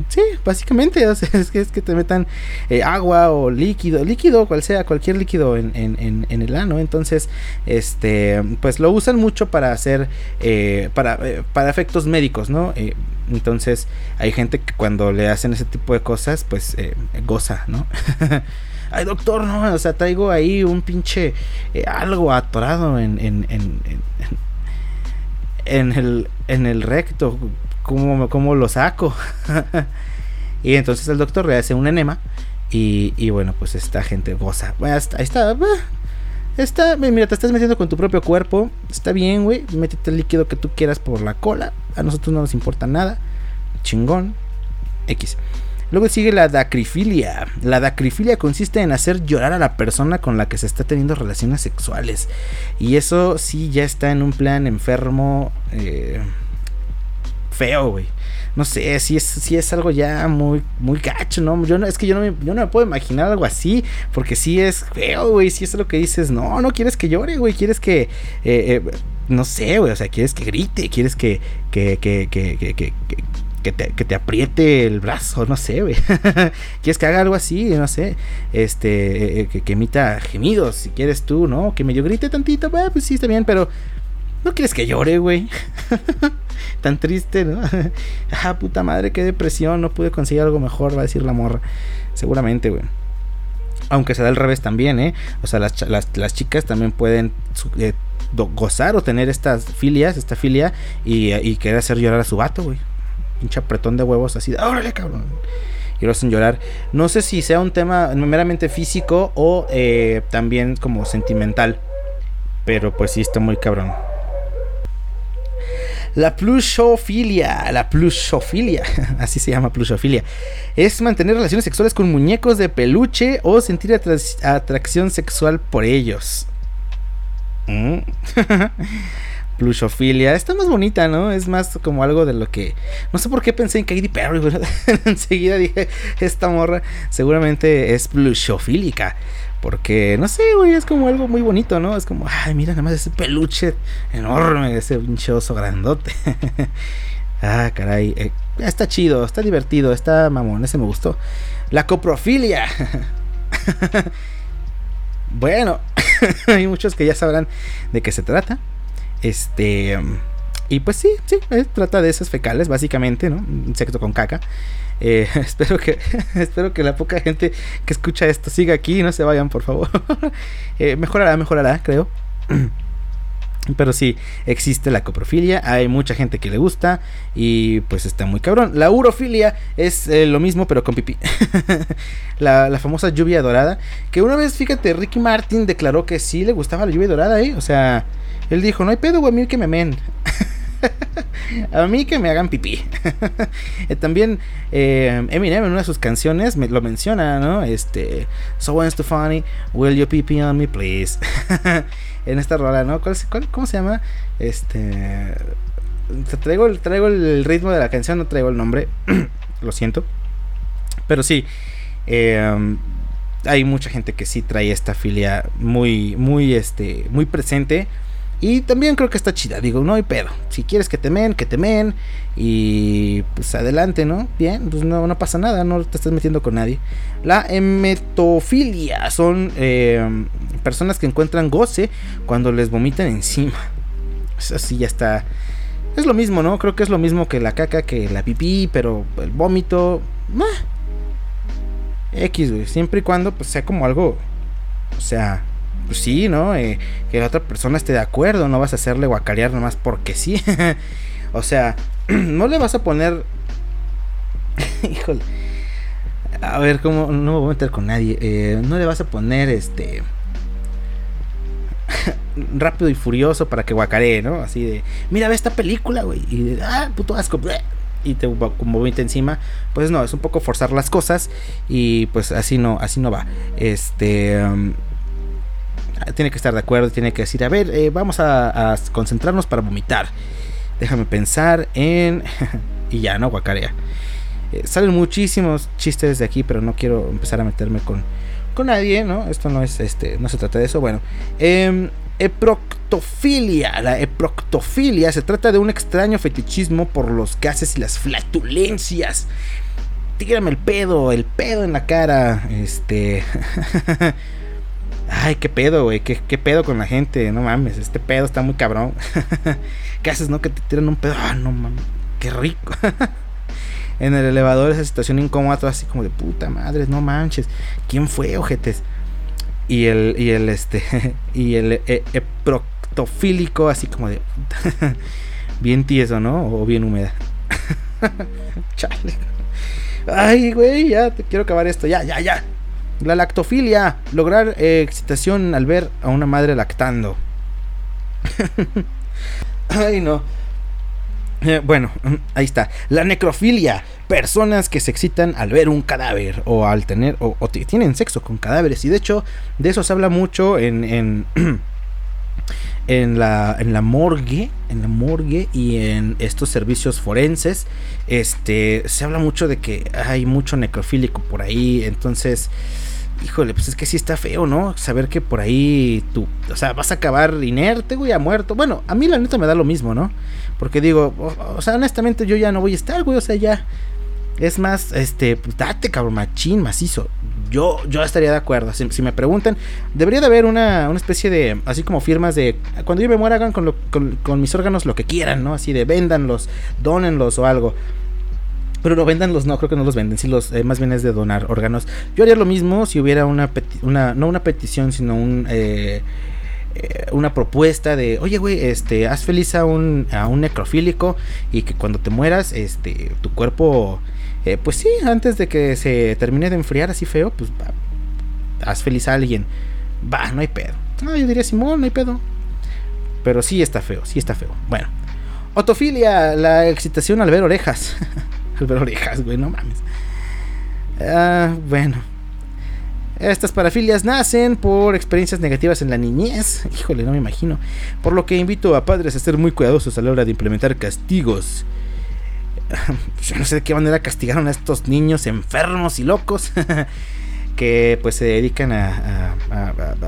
sí, básicamente es, que, es que te metan eh, agua o líquido, líquido, cual sea, cualquier líquido en, en, en, en el ano, entonces, este, pues lo usan mucho para hacer, eh, para, para efectos médicos, ¿no? Entonces hay gente que cuando le hacen ese tipo de cosas, pues goza, ¿no? Ay, doctor, no, o sea, traigo ahí un pinche eh, algo atorado en, en, en, en, el, en el recto. ¿Cómo, cómo lo saco? y entonces el doctor le hace un enema. Y, y bueno, pues esta gente goza. Bueno, ahí está. bah, Está, mira, te estás metiendo con tu propio cuerpo. Está bien, güey. Métete el líquido que tú quieras por la cola. A nosotros no nos importa nada. Chingón. X. Luego sigue la dacrifilia. La dacrifilia consiste en hacer llorar a la persona con la que se está teniendo relaciones sexuales. Y eso sí ya está en un plan enfermo. eh, feo, güey. No sé, si es, si es algo ya muy, muy gacho, ¿no? Yo no, es que yo no, me, yo no me puedo imaginar algo así, porque sí es feo, güey, si es lo que dices, no, no quieres que llore, güey, quieres que, eh, eh, no sé, güey, o sea, quieres que grite, quieres que, que, que, que, que, te, que te apriete el brazo, no sé, güey. quieres que haga algo así, no sé, este, eh, que, que emita gemidos, si quieres tú, ¿no? Que medio grite tantito, bah, pues sí, está bien, pero no quieres que llore, güey. Tan triste, ¿no? ah, puta madre, qué depresión, no pude conseguir algo mejor, va a decir la morra. Seguramente, güey. Aunque se da al revés también, ¿eh? O sea, las, las, las chicas también pueden eh, gozar o tener estas filias, esta filia, y, eh, y querer hacer llorar a su vato, güey. Pinche apretón de huevos así órale, cabrón. Y lo hacen llorar. No sé si sea un tema meramente físico o eh, también como sentimental. Pero pues sí está muy cabrón. La plushofilia, la plushofilia, así se llama plushofilia, es mantener relaciones sexuales con muñecos de peluche o sentir atra- atracción sexual por ellos. Mm. Plushofilia, está más bonita, ¿no? Es más como algo de lo que... No sé por qué pensé en Katy Perry, enseguida dije, esta morra seguramente es plushofílica. Porque, no sé, güey, es como algo muy bonito, ¿no? Es como, ay, mira nada más ese peluche enorme, ese pinche oso grandote. ah, caray. eh, está chido, está divertido, está mamón, ese me gustó. La coprofilia. bueno, hay muchos que ya sabrán de qué se trata. Este. Y pues sí, sí, eh, trata de esas fecales, básicamente, ¿no? Un sexo con caca. Eh, espero que espero que la poca gente que escucha esto siga aquí y no se vayan, por favor. Eh, mejorará, mejorará, creo. Pero sí, existe la coprofilia, hay mucha gente que le gusta y pues está muy cabrón. La urofilia es eh, lo mismo pero con pipí. la, la famosa lluvia dorada, que una vez, fíjate, Ricky Martin declaró que sí le gustaba la lluvia dorada, ¿eh? O sea, él dijo, no hay pedo, a mí que me men. a mí que me hagan pipí. Eh, También eh, Eminem en una de sus canciones me, lo menciona, ¿no? Este, So funny, will you pee on me, please? En esta rola, ¿no? ¿Cuál, es- cuál- ¿Cómo se llama? Este, te traigo, el- traigo el ritmo de la canción, no traigo el nombre, lo siento. Pero sí, eh, hay mucha gente que sí trae esta filia muy, muy, este, muy presente. Y también creo que está chida, digo, no hay pedo. Si quieres que te men, que te men. Y pues adelante, ¿no? Bien, pues no, no pasa nada, no te estás metiendo con nadie. La emetofilia son eh, personas que encuentran goce cuando les vomitan encima. Eso sí ya está. Es lo mismo, ¿no? Creo que es lo mismo que la caca, que la pipí, pero el vómito. meh. X, güey. Siempre y cuando pues sea como algo. O sea, pues sí, ¿no? Eh, que la otra persona esté de acuerdo. No vas a hacerle guacarear nomás porque sí. o sea, no le vas a poner. Híjole. A ver, ¿cómo? No me voy a meter con nadie. Eh, no le vas a poner este. rápido y furioso para que guacaree, ¿no? Así de, mira, ve esta película, güey. Y de, ah, puto asco. bleh", Y te vomita encima. Pues no, es un poco forzar las cosas. Y pues así no, así no va. Este. um, tiene que estar de acuerdo, tiene que decir, a ver, eh, vamos a, concentrarnos para vomitar. Déjame pensar en... y ya, ¿no? Guacarea. Eh, salen muchísimos chistes de aquí, pero no quiero empezar a meterme con, con nadie, ¿no? Esto no es, este, no se trata de eso. Bueno, em, eproctofilia. La eproctofilia se trata de un extraño fetichismo por los gases y las flatulencias. Tírame el pedo, el pedo en la cara. Este. Ay, qué pedo, güey. ¿Qué, qué pedo con la gente. No mames, este pedo está muy cabrón. ¿Qué haces, no? Que te tiran un pedo. Ah, no mames. Qué rico. en el elevador, esa situación incómoda, todo así como de puta madre, no manches. ¿Quién fue, ojetes? Y el, y el, este, y el eh, eh, proctofílico, así como de. bien tieso, ¿no? O bien húmeda. Chale. Ay, güey, ya te quiero acabar esto. Ya, ya, ya. La lactofilia. Lograr eh, excitación al ver a una madre lactando. Ay, no. Eh, bueno, mm, ahí está. La necrofilia. Personas que se excitan al ver un cadáver o al tener o, tienen sexo con cadáveres. Y de hecho, de eso se habla mucho en, en la, en la morgue. En la morgue y en estos servicios forenses. Este se habla mucho de que hay mucho necrofílico por ahí. Entonces. Híjole, pues es que sí está feo, ¿no? Saber que por ahí tú, o sea, vas a acabar inerte, güey, a muerto. Bueno, a mí la neta me da lo mismo, ¿no? Porque digo, o, o sea, honestamente yo ya no voy a estar, güey, o sea, ya. Es más, este, date, cabrón, machín, macizo. Yo, yo estaría de acuerdo. Si, si me preguntan, debería de haber una, una especie de, así como firmas de, cuando yo me muera, hagan con, lo- con, con mis órganos lo que quieran, ¿no? Así de, véndanlos, dónenlos o algo. Pero no vendanlos, no, creo que no los venden, sí los, eh, más bien es de donar órganos. Yo haría lo mismo si hubiera una, una no una petición, sino un, eh, eh, una propuesta de, oye, güey, este, haz feliz a un, a un necrofílico y que cuando te mueras, este, tu cuerpo, eh, pues sí, antes de que se termine de enfriar así feo, pues va, haz feliz a alguien. Va, no hay pedo. No, yo diría, Simón, no hay pedo. Pero sí está feo, sí está feo. Bueno. Otofilia, la excitación al ver orejas. al ver orejas, güey, no mames. Ah, bueno. Estas parafilias nacen por experiencias negativas en la niñez. Híjole, no me imagino. Por lo que invito a padres a ser muy cuidadosos a la hora de implementar castigos. No sé de qué manera castigaron a estos niños enfermos y locos. que pues se dedican a,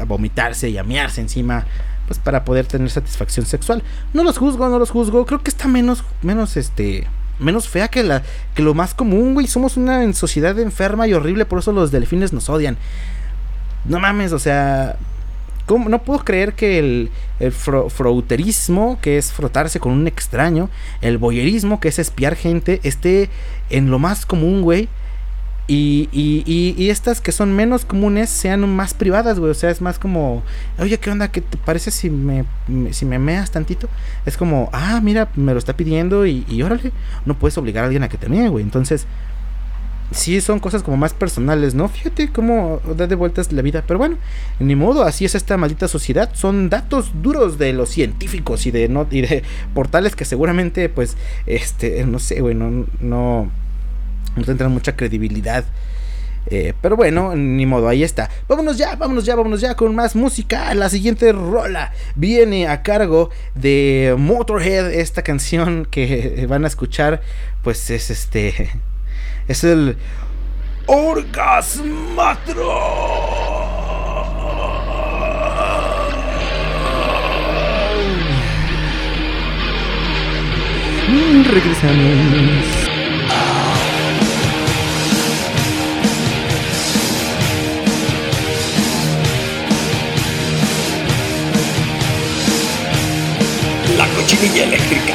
vomitarse y a mearse encima. Pues para poder tener satisfacción sexual. No los juzgo, no los juzgo. Creo que está menos, menos este. Menos fea que, la, que lo más común, güey. Somos una sociedad enferma y horrible, por eso los delfines nos odian. No mames, o sea. No puedo creer que el, el fro- frouterismo, que es frotarse con un extraño, el boyerismo, que es espiar gente, esté en lo más común, güey. Y, y, y, estas que son menos comunes sean más privadas, güey. O sea, es más como, oye, ¿qué onda? ¿Qué te parece si me, me- si me meas tantito? Es como, ah, mira, me lo está pidiendo y, y órale, no puedes obligar a alguien a que te mee, güey. Entonces, sí son cosas como más personales, ¿no? Fíjate cómo da de vueltas la vida. Pero bueno, ni modo, así es esta maldita sociedad. Son datos duros de los científicos y de, no, y de portales que seguramente, pues, este, no sé, güey, no, no, no tendrán mucha credibilidad. Eh, pero bueno, ni modo, ahí está. Vámonos ya, vámonos ya, vámonos ya con más música. La siguiente rola viene a cargo de Motorhead. Esta canción que van a escuchar, pues es este. Es el Orgasmatro. Mm, Regresamos. La cochinilla eléctrica.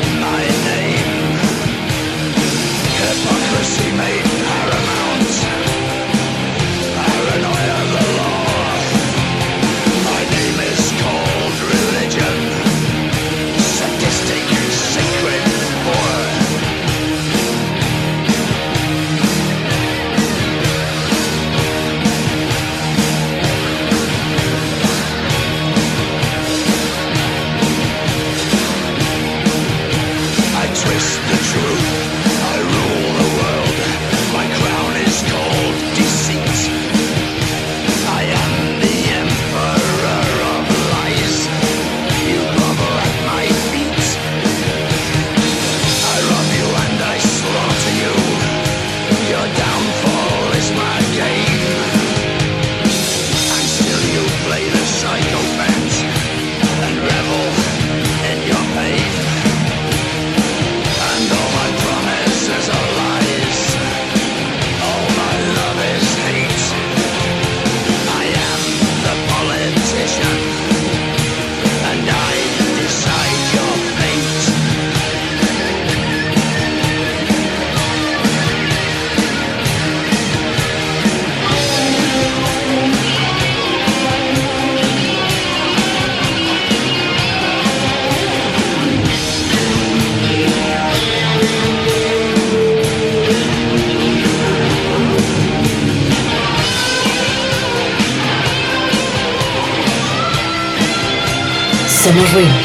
Somos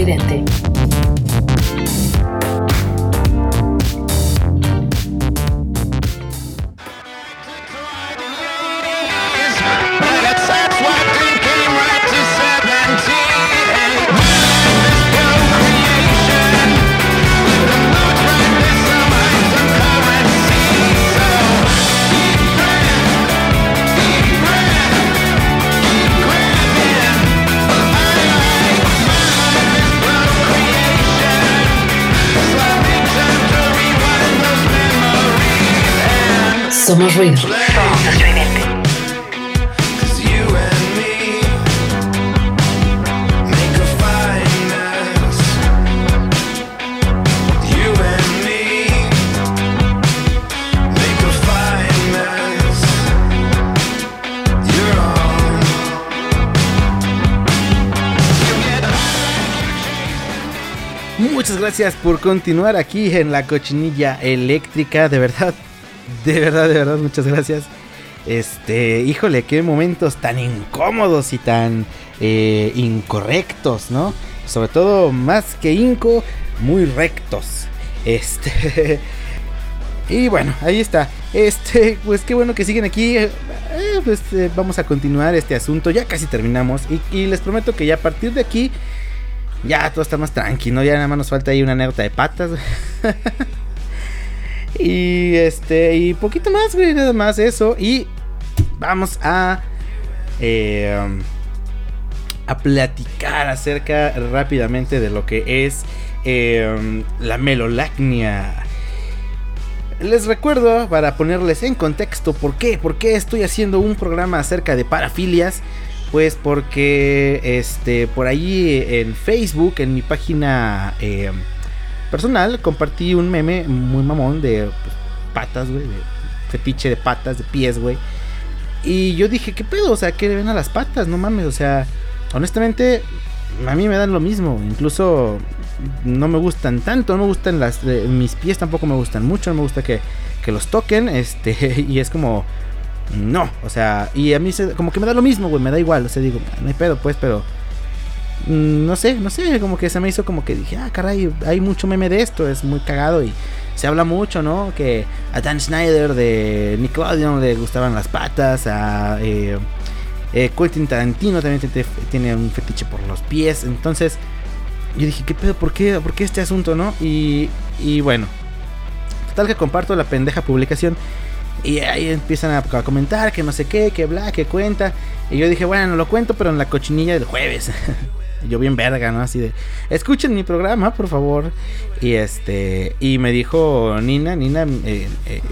Radio gracias por continuar aquí en la cochinilla eléctrica. De verdad, de verdad, de verdad, muchas gracias. Este, híjole, qué momentos tan incómodos y tan eh, incorrectos, ¿no? Sobre todo, más que inco, muy rectos. Este. Y bueno, ahí está. Este, pues qué bueno que siguen aquí. Eh, pues eh, vamos a continuar este asunto. Ya casi terminamos. Y, y les prometo que ya a partir de aquí. Ya todo está más tranquilo. Ya nada más nos falta ahí una anécdota de patas. y este. Y poquito más, güey. Nada más eso. Y vamos a. eh, a platicar acerca rápidamente de lo que es eh, la melolacnia. Les recuerdo, para ponerles en contexto, ¿por qué? ¿Por qué estoy haciendo un programa acerca de parafilias? Pues porque este, por ahí en Facebook, en mi página eh, personal, compartí un meme muy mamón de pues, patas, güey, de fetiche de patas, de pies, güey. Y yo dije, ¿qué pedo? O sea, ¿qué le ven a las patas? No mames, o sea, honestamente, a mí me dan lo mismo. Incluso no me gustan tanto, no me gustan las. eh, mis pies tampoco me gustan mucho, no me gusta que, que los toquen. Este, y es como. No, o sea, y a mí se- como que me da lo mismo, güey, me da igual. O sea, digo, no hay pedo, pues, pero. mm, No sé, no sé, como que se me hizo como que dije, ah, caray, hay mucho meme de esto, es muy cagado y se habla mucho, ¿no? Que a Dan Schneider de Nickelodeon le gustaban las patas, a eh, eh, Quentin Tarantino también tiene, un fetiche por los pies, entonces yo dije, ¿qué pedo? ¿Por qué, ¿Por qué este asunto, no? Y, y bueno, total que comparto la pendeja publicación y ahí empiezan a, comentar que no sé qué, que bla, que cuenta. Y yo dije, bueno, lo cuento, pero en la cochinilla del jueves. Yo bien verga, ¿no? Así de, escuchen mi programa, por favor. Y este, y me dijo Nina, Nina, eh, eh,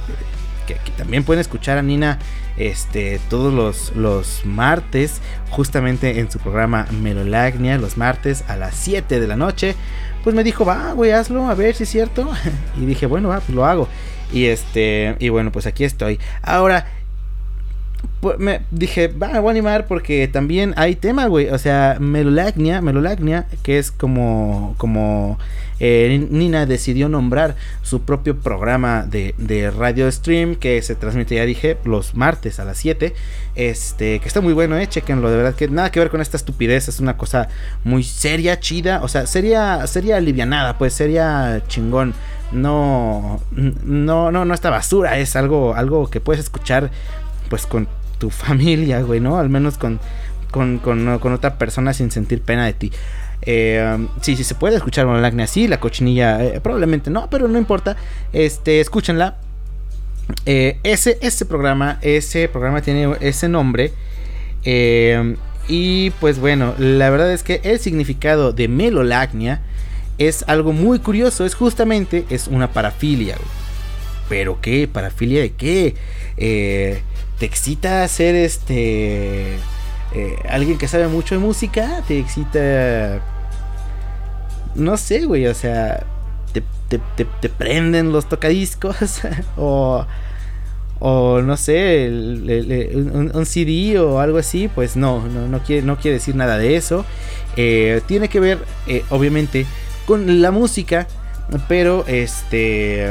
que, que también pueden escuchar a Nina este, todos los, los martes, justamente en su programa Melolagnia, los martes a las 7 de la noche. Pues me dijo, va, güey, hazlo, a ver si es cierto. Y dije, bueno, va, pues lo hago. Y este, y bueno, pues aquí estoy. Ahora, me dije, va, voy a animar porque también hay tema, güey. O sea, Melolagnia, Melolagnia, que es como, como eh, Nina decidió nombrar su propio programa de, de radio stream que se transmite, ya dije, los martes a las 7. Este, que está muy bueno, eh, chequenlo, de verdad que nada que ver con esta estupidez, es una cosa muy seria, chida, o sea, sería, sería alivianada, pues sería chingón. No, no, no, no esta basura, es algo, algo que puedes escuchar pues con tu familia, güey, ¿no? Al menos con, con, con, otra persona sin sentir pena de ti. Eh, sí, sí se puede escuchar Monolacnia así, la cochinilla eh, probablemente no, pero no importa. Este, escúchenla. Eh, ese, ese programa, ese programa tiene ese nombre. eh, y pues bueno, la verdad es que el significado de melolacnia es algo muy curioso. Es justamente, es una parafilia. ¿Pero qué? ¿Parafilia de qué? Eh, ¿Te excita ser este... eh, alguien que sabe mucho de música? ¿Te excita... No sé, güey, o sea... ¿Te, te, te- prenden los tocadiscos? o... O no sé, un CD o algo así, pues no, no, no, quiere, no quiere decir nada de eso. Eh, tiene que ver, eh, obviamente, con la música, pero este,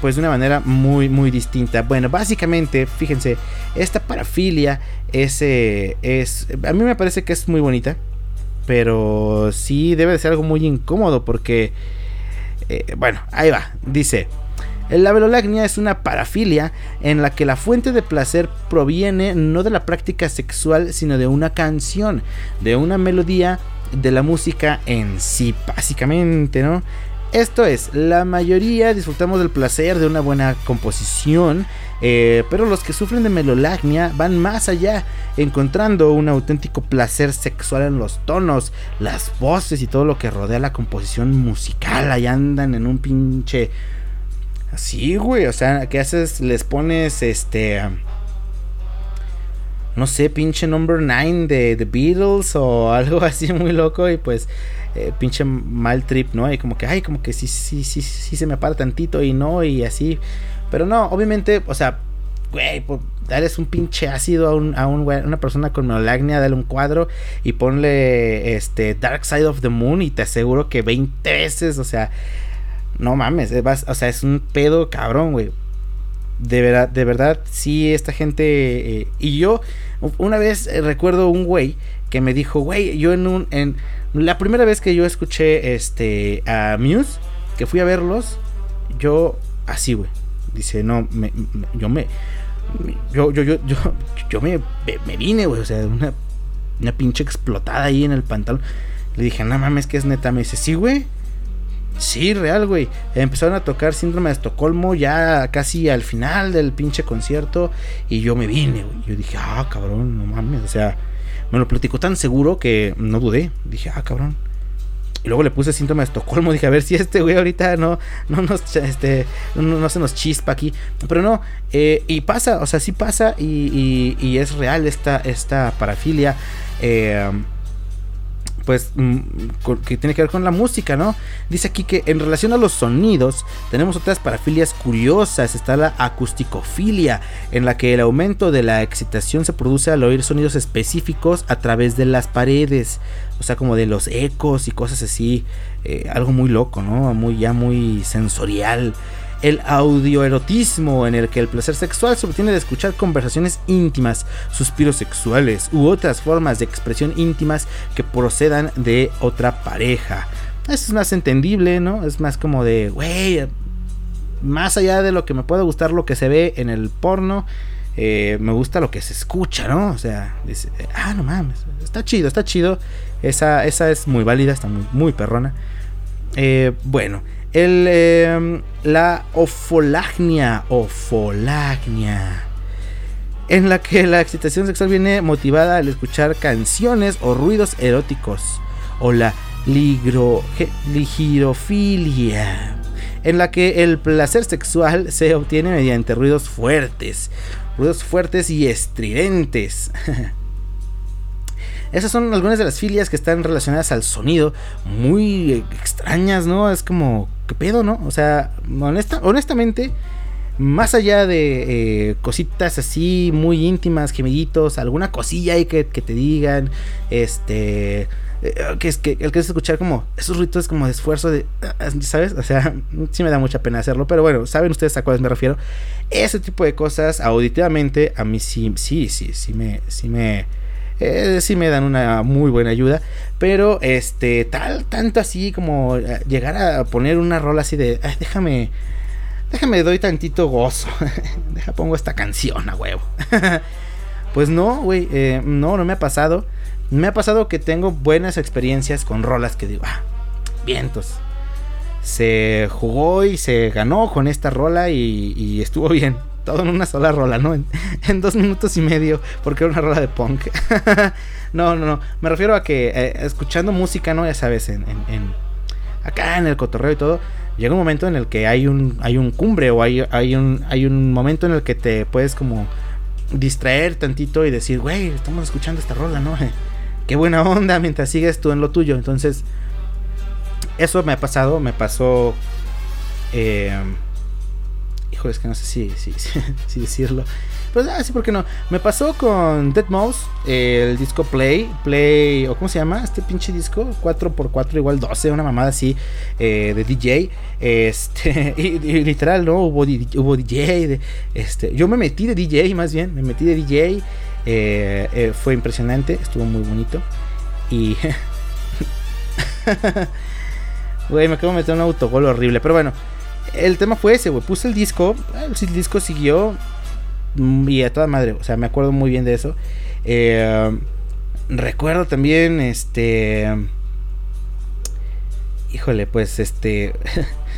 pues de una manera muy, muy distinta. Bueno, básicamente, fíjense, esta parafilia es, eh, es, a mí me parece que es muy bonita. pero sí debe de ser algo muy incómodo porque, eh, bueno, ahí va, dice. La velolagnia es una parafilia en la que la fuente de placer proviene no de la práctica sexual, sino de una canción, de una melodía, de la música en sí, básicamente, ¿no? Esto es, la mayoría disfrutamos del placer de una buena composición, eh, pero los que sufren de melolagnia van más allá, encontrando un auténtico placer sexual en los tonos, las voces y todo lo que rodea la composición musical. Ahí andan en un pinche... Así, güey, o sea, ¿qué haces? Les pones este... No sé, pinche number 9 de The Beatles o algo así muy loco y pues eh, pinche mal trip, ¿no? Y como que, ay, como que sí, sí, sí, sí se me para tantito y no, y así. Pero no, obviamente, o sea, güey, pues, dales un pinche ácido a, un, a una persona con melagnia, dale un cuadro y ponle este Dark Side of the Moon y te aseguro que 20 veces, o sea, no mames, vas- o sea, es un pedo cabrón, güey. De verdad, de verdad, sí, esta gente. eh, y yo, una vez eh, recuerdo un güey que me dijo, güey, yo en un. En, la primera vez que yo escuché este a Muse, que fui a verlos, yo así, güey. Dice, no, me, yo me. Yo, yo, yo, yo, me- me vine, güey, o sea, una, una pinche explotada ahí en el pantalón. Le dije, no mames, que es neta. Me dice, sí, güey. Sí, real, güey. Empezaron a tocar Síndrome de Estocolmo ya casi al final del pinche concierto. Y yo me vine, güey. Yo dije, ah, cabrón, no mames. O sea, me lo platicó tan seguro que no dudé. Dije, ah, cabrón. Y luego le puse síntoma de Estocolmo. Dije, a ver si este güey ahorita no, no, nos, este, no, no se nos chispa aquí. Pero no, eh, y pasa, o sea, sí pasa. Y, y- y es real esta, esta parafilia. Eh, pues mm, que tiene que ver con la música, ¿no? Dice aquí que en relación a los sonidos tenemos otras parafilias curiosas. Está la acusticofilia, en la que el aumento de la excitación se produce al oír sonidos específicos a través de las paredes, o sea, como de los ecos y cosas así, eh, algo muy loco, ¿no? Muy ya muy sensorial. El audioerotismo, en el que el placer sexual se obtiene de escuchar conversaciones íntimas, suspiros sexuales u otras formas de expresión íntimas que procedan de otra pareja. Eso es más entendible, ¿no? Es más como de, güey, más allá de lo que me puede gustar lo que se ve en el porno, eh, me gusta lo que se escucha, ¿no? O sea, ah, no mames, está chido, está chido. Esa, esa es muy válida, está muy, muy perrona. Eh, bueno, el, eh, la ofolagnia, ofolagnia, en la que la excitación sexual viene motivada al escuchar canciones o ruidos eróticos, o la ligro, ligirofilia, en la que el placer sexual se obtiene mediante ruidos fuertes, ruidos fuertes y estridentes. Esas son algunas de las filias que están relacionadas al sonido, muy extrañas, ¿no? Es como, ¿qué pedo, no? O sea, honesta, honestamente, más allá de eh, cositas así muy íntimas, gemiditos, alguna cosilla ahí que, te digan, este, eh, que es que el que es escuchar como esos ritos como de esfuerzo de, ¿sabes? O sea, sí me da mucha pena hacerlo, pero bueno, saben ustedes a cuáles me refiero. Ese tipo de cosas auditivamente a mí sí, sí, sí, sí me, sí me, eh, sí me dan una muy buena ayuda. Pero este, tal, tanto así como eh, llegar a poner una rola así de, "Ay, déjame, déjame, doy tantito gozo. Deja, pongo esta canción a huevo. pues no, güey, eh, no, no me ha pasado. Me ha pasado que tengo buenas experiencias con rolas que digo, ah, vientos. Se jugó y se ganó con esta rola y estuvo bien. En una sola rola, ¿no? En, dos minutos y medio, porque era una rola de punk. no, no, no. Me refiero a que eh, escuchando música, ¿no? Ya sabes, en- acá en el cotorreo y todo, llega un momento en el que hay un, hay un cumbre o hay, hay, un, hay un momento en el que te puedes como distraer tantito y decir, güey, estamos escuchando esta rola, ¿no? Qué buena onda mientras sigues tú en lo tuyo. Entonces, eso me ha pasado, me pasó... Eh, híjole, es que no sé si, si, si, decirlo. Pues ah, sí, ¿por qué no? Me pasó con Dead Mouse, el disco Play, Play, o ¿cómo se llama? Este pinche disco, 4x4 igual 12, una mamada así, eh, de DJ. Este, y, y literal, ¿no? Hubo, hubo DJ, de, este, yo me metí de DJ más bien, me metí de DJ, eh, eh, fue impresionante, estuvo muy bonito. Y, Güey, me acabo de meter un autogol horrible. Pero bueno, el tema fue ese, güey. Puse el disco. El disco siguió. mm, Y a toda madre. O sea, me acuerdo muy bien de eso. Eh, recuerdo también, este. Híjole, pues este.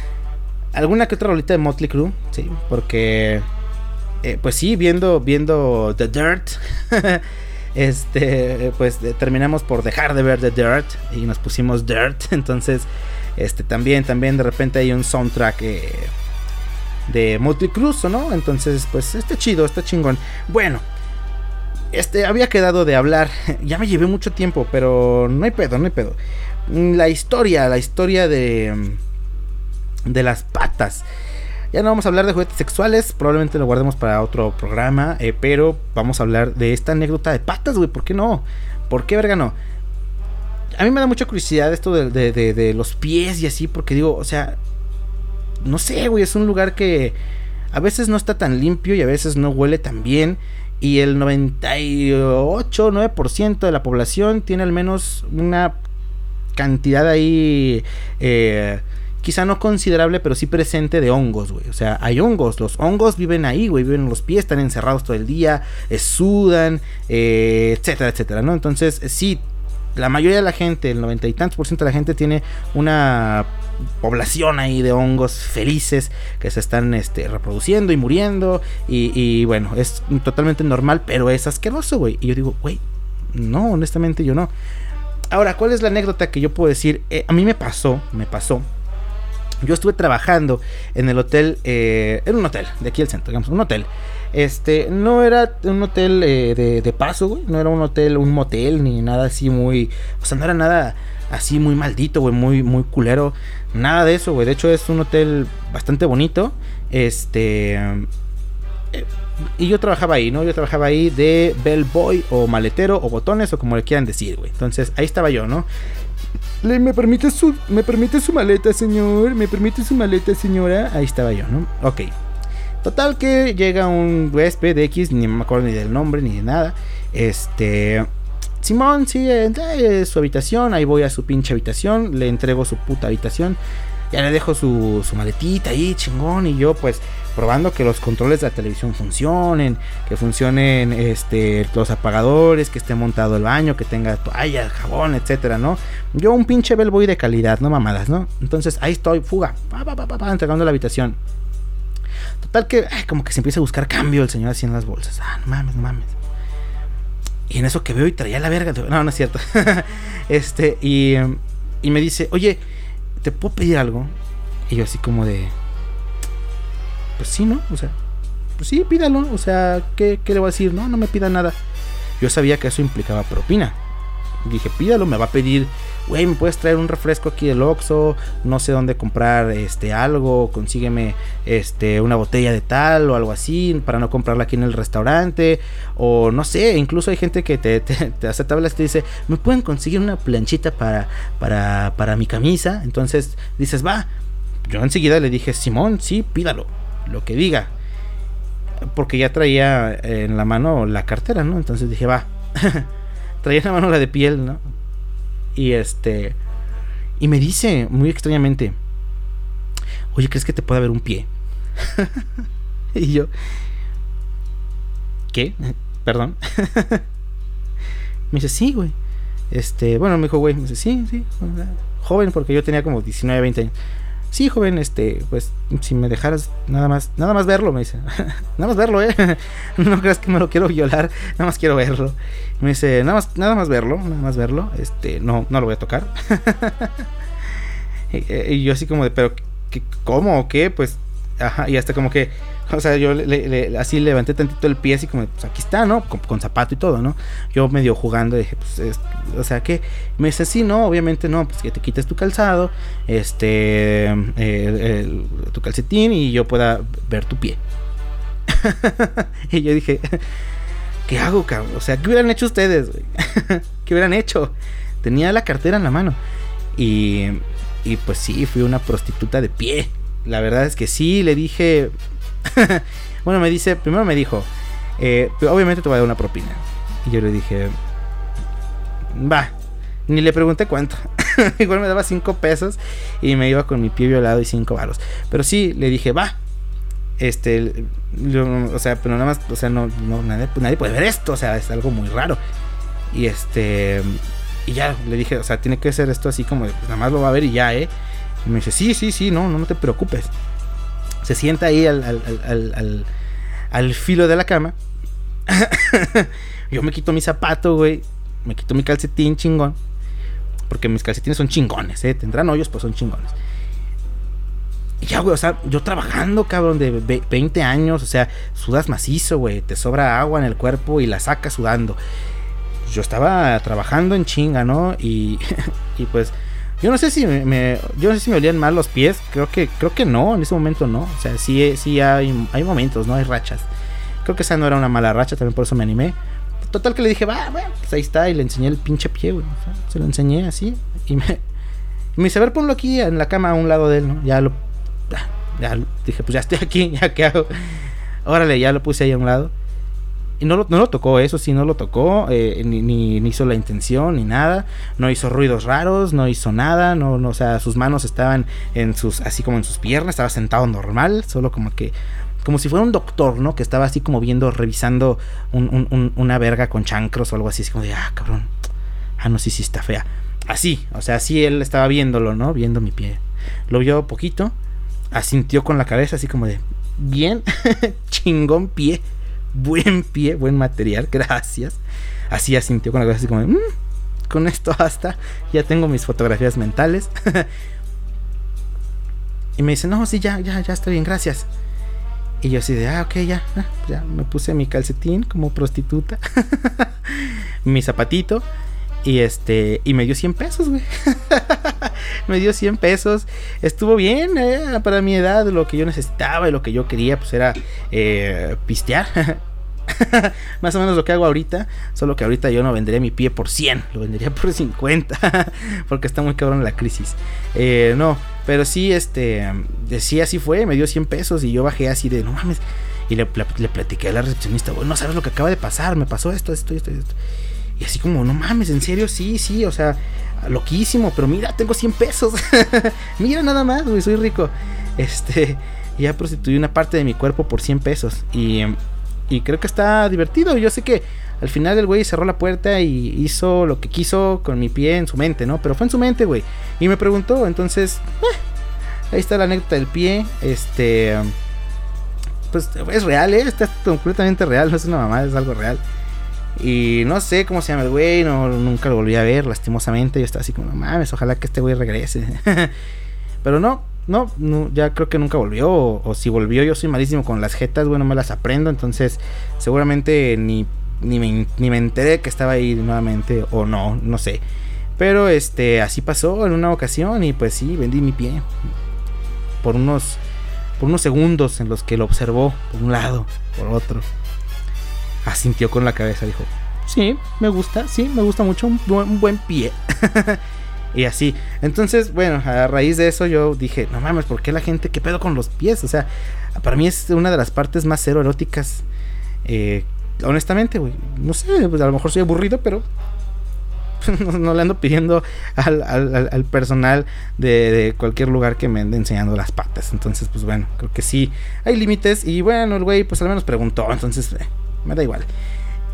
alguna que otra rolita de Motley Crue, sí, porque. eh, pues sí, viendo, viendo The Dirt. este, pues eh, terminamos por dejar de ver The Dirt y nos pusimos Dirt. Entonces, este, también, también de repente hay un soundtrack eh, de Motley Crue, ¿no? Entonces, pues está chido, está chingón. Bueno, este, había quedado de hablar. Ya me llevé mucho tiempo, pero no hay pedo, no hay pedo. Mm, La historia, la historia de. mm, de las patas. Ya no vamos a hablar de juguetes sexuales, probablemente lo guardemos para otro programa, eh, pero vamos a hablar de esta anécdota de patas, güey, ¿por qué no? ¿Por qué verga no? A mí me da mucha curiosidad esto de, de- de- los pies y así, porque digo, o sea, no sé, güey, es un lugar que a veces no está tan limpio y a veces no huele tan bien. Y el 98, 9% de la población tiene al menos una cantidad ahí, eh, quizá no considerable, pero sí presente de hongos, güey. O sea, hay hongos, los hongos viven ahí, güey, viven en los pies, están encerrados todo el día, eh, sudan, eh, etcétera, etcétera, ¿no? Entonces, sí, la mayoría de la gente, el noventa y tantos por ciento de la gente tiene una población ahí de hongos felices que se están este, reproduciendo y muriendo. Y, bueno, es totalmente normal, pero es asqueroso, güey. Y yo digo, güey, no, honestamente yo no. Ahora, ¿cuál es la anécdota que yo puedo decir? Eh, a mí me pasó, me pasó. Yo estuve trabajando en el hotel, eh, en un hotel de aquí al centro, digamos, un hotel. Este, no era un hotel eh, de, de paso, güey. No era un hotel, un motel, ni nada así muy. O sea, no era nada así muy maldito, güey, muy, muy culero. Nada de eso, güey. De hecho, es un hotel bastante bonito. Este. eh, y yo trabajaba ahí, ¿no? Yo trabajaba ahí de bellboy o maletero o botones o como le quieran decir, güey. Entonces, ahí estaba yo, ¿no? Le, ¿me, permite su, ¿Me permite su maleta, señor? ¿Me permite su maleta, señora? Ahí estaba yo, ¿no? Ok. Total que llega un huésped X, ni me acuerdo ni del nombre ni de nada. Este. Simón, sí, entra en su habitación. Ahí voy a su pinche habitación. Le entrego su puta habitación. Ya le dejo su, su maletita ahí, chingón. Y yo, pues, probando que los controles de la televisión funcionen. Que funcionen este, los apagadores. Que esté montado el baño. Que tenga toalla, jabón, etcétera, ¿no? Yo, un pinche bellboy de calidad, no mamadas, ¿no? Entonces, ahí estoy, fuga. Pa, pa, pa, entregando la habitación. Total que, como que se empieza a buscar cambio el señor así en las bolsas. Ah, no mames, no mames. Y en eso que veo y traía la verga. No, no es cierto. este, y, y me dice, oye, ¿te puedo pedir algo? Y yo así como de... Pues sí, ¿no? O sea, pues sí, pídalo. O sea, ¿qué, qué le voy a decir? No, no me pida nada. Yo sabía que eso implicaba propina. Dije, pídalo, me va a pedir, güey, me puedes traer un refresco aquí del Oxxo, no sé dónde comprar este algo, consígueme este una botella de tal o algo así para no comprarla aquí en el restaurante o no sé, incluso hay gente que te, hace tablas y te dice, "¿Me pueden conseguir una planchita para para para mi camisa?" Entonces dices, "Va." Yo enseguida le dije, "Simón, sí, pídalo, lo que diga." Porque ya traía en la mano la cartera, ¿no? Entonces dije, "Va." traía en la mano la de piel, ¿no? Y este. Y me dice muy extrañamente: Oye, ¿crees que te puede haber un pie? y yo. ¿Qué? Perdón. me dice: Sí, güey. Este, bueno, me dijo, güey, me dice: Sí, sí. Joven, porque yo tenía como 19, 20 años. Sí, joven, este, pues si me dejaras nada más, nada más verlo, me dice. nada más verlo, eh. no creas que me lo quiero violar, nada más quiero verlo. Me dice, nada más, nada más verlo, nada más verlo. Este, no, no lo voy a tocar. y, y yo así como de, pero ¿qué, ¿cómo o qué? Pues, ajá, y hasta como que, o sea, yo le, así levanté tantito el pie, así como, pues aquí está, ¿no? Con, zapato y todo, ¿no? Yo medio jugando, dije, pues, es- o sea, ¿qué? Me dice, sí, no, obviamente no, pues que te quites tu calzado, este, tu calcetín y yo pueda ver tu pie. y yo dije, ¿qué hago, cabrón? O sea, ¿qué hubieran hecho ustedes? ¿Qué hubieran hecho? Tenía la cartera en la mano. Y, y pues sí, fui una prostituta de pie. La verdad es que sí, le dije... bueno, me dice, primero me dijo, eh, "Pero obviamente te voy a dar una propina. Y yo le dije, va. Ni le pregunté cuánto. Igual me daba 5 pesos y me iba con mi pie violado y 5 varos. Pero sí, le dije, va. Este, o sea, pero nada más, o sea, no, no nadie, nadie puede ver esto, o sea, es algo muy raro. Y este, y ya le dije, o sea, tiene que ser esto así como, pues nada más lo va a ver y ya, ¿eh? Y me dice, sí, sí, sí, no, no, no te preocupes. Se sienta ahí al, al, al, al, filo de la cama. Yo me quito mi zapato, güey. Me quito mi calcetín chingón. Porque mis calcetines son chingones, ¿eh? Tendrán hoyos, pues son chingones. Y ya, güey, o sea, yo trabajando, cabrón, de ve- 20 años, o sea, sudas macizo, güey. Te sobra agua en el cuerpo y la sacas sudando. Yo estaba trabajando en chinga, ¿no? Y, y pues, yo no sé si me, yo no sé si me olían mal los pies. Creo que, creo que no, en ese momento no. O sea, sí, sí hay, hay momentos, ¿no? Hay rachas. Creo que esa no era una mala racha, también por eso me animé. Total que le dije, va, bueno, pues ahí está. Y le enseñé el pinche pie, güey. O sea, se lo enseñé así. Y me, y me dice, a ver, ponlo aquí en la cama a un lado de él, ¿no? Ya lo. Ya, dije, pues ya estoy aquí, ya qué hago. Órale, ya lo puse ahí a un lado. No lo, no lo tocó, eso sí, no lo tocó. eh, ni, ni, hizo la intención, ni nada. No hizo ruidos raros, no hizo nada. No, no, o sea, sus manos estaban en sus, así como en sus piernas. Estaba sentado normal, solo como que. Como si fuera un doctor, ¿no? Que estaba así como viendo, revisando un- un- un- una verga con chancros o algo así. Así como de, ah, cabrón. Ah, no, sí, sí está fea. Así, o sea, así él estaba viéndolo, ¿no? Viendo mi pie. Lo vio poquito, asintió con la cabeza, así como de, bien, chingón pie, buen pie, buen material, gracias. Así asintió con la cabeza, así como "Mm, con esto basta, ya tengo mis fotografías mentales. y me dice, no, sí, ya, ya, ya está bien, gracias. Y yo así de, ah, ok, ya, ah, ya, me puse mi calcetín como prostituta, mi zapatito. Y este, y me dio 100 pesos, güey. me dio 100 pesos. Estuvo bien, eh, para mi edad, lo que yo necesitaba y lo que yo quería, pues era eh, pistear. Más o menos lo que hago ahorita, solo que ahorita yo no vendería mi pie por 100, lo vendería por 50, porque está muy cabrón la crisis. Eh, no, pero sí, este, decía así fue, me dio 100 pesos y yo bajé así de, no mames, y le, pla- le platiqué a la recepcionista, bueno, no sabes lo que acaba de pasar, me pasó esto, esto, esto, esto. Y así como, no mames, en serio, sí, sí, o sea, loquísimo, pero mira, tengo 100 pesos. mira nada más, güey, soy rico. Este, ya prostituí una parte de mi cuerpo por 100 pesos. Y, y creo que está divertido. Yo sé que al final el güey cerró la puerta y hizo lo que quiso con mi pie en su mente, ¿no? Pero fue en su mente, güey. Y me preguntó, entonces, eh, ahí está la anécdota del pie. Este, pues es real, ¿eh? Está completamente real, no es una mamá, es algo real. Y no sé cómo se llama el güey, no, nunca lo volví a ver, lastimosamente. Yo estaba así como, no mames, ojalá que este güey regrese. Pero no, no, no, ya creo que nunca volvió. O, si volvió, yo soy malísimo con las jetas, güey, no me las aprendo. Entonces, seguramente ni, ni, me, ni me enteré que estaba ahí nuevamente, o no, no sé. Pero este, así pasó en una ocasión y pues sí, vendí mi pie. Por unos, por unos segundos en los que lo observó, por un lado, por otro asintió con la cabeza, dijo, sí, me gusta, sí, me gusta mucho un un buen pie. y así. Entonces, bueno, a raíz de eso yo dije, no mames, ¿por qué la gente, qué pedo con los pies? O sea, para mí es una de las partes más cero eróticas. Eh, honestamente, güey, no sé, pues a lo mejor soy aburrido, pero no, le ando pidiendo al, al- al- al personal de, de cualquier lugar que me ande enseñando las patas. Entonces, pues bueno, creo que sí hay límites. Y bueno, el güey, pues al menos preguntó. Entonces, eh, me da igual.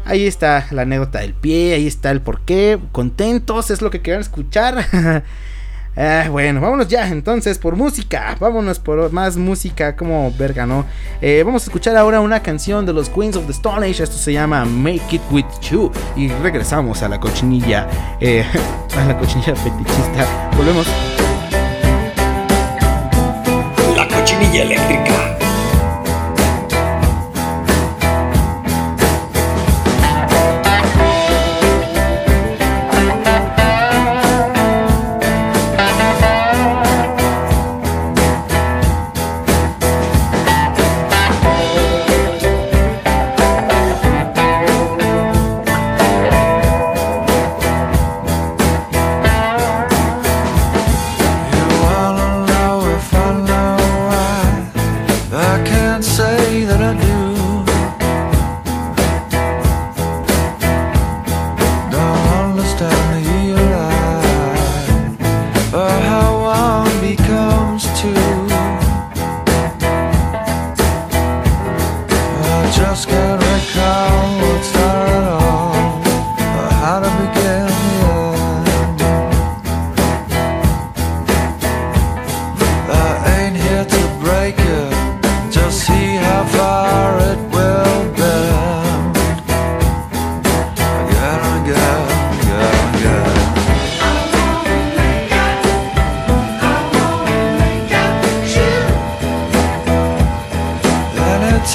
Ahí está la anécdota del pie, ahí está el porqué. Contentos, es lo que querían escuchar. Ah, bueno, vámonos ya entonces por música. Vámonos por más música, como verga, ¿no? Eh, vamos a escuchar ahora una canción de los Queens of the Stone Age. Esto se llama Make It With You. Y regresamos a la cochinilla. eh, a la cochinilla fetichista. Volvemos.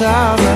sorrow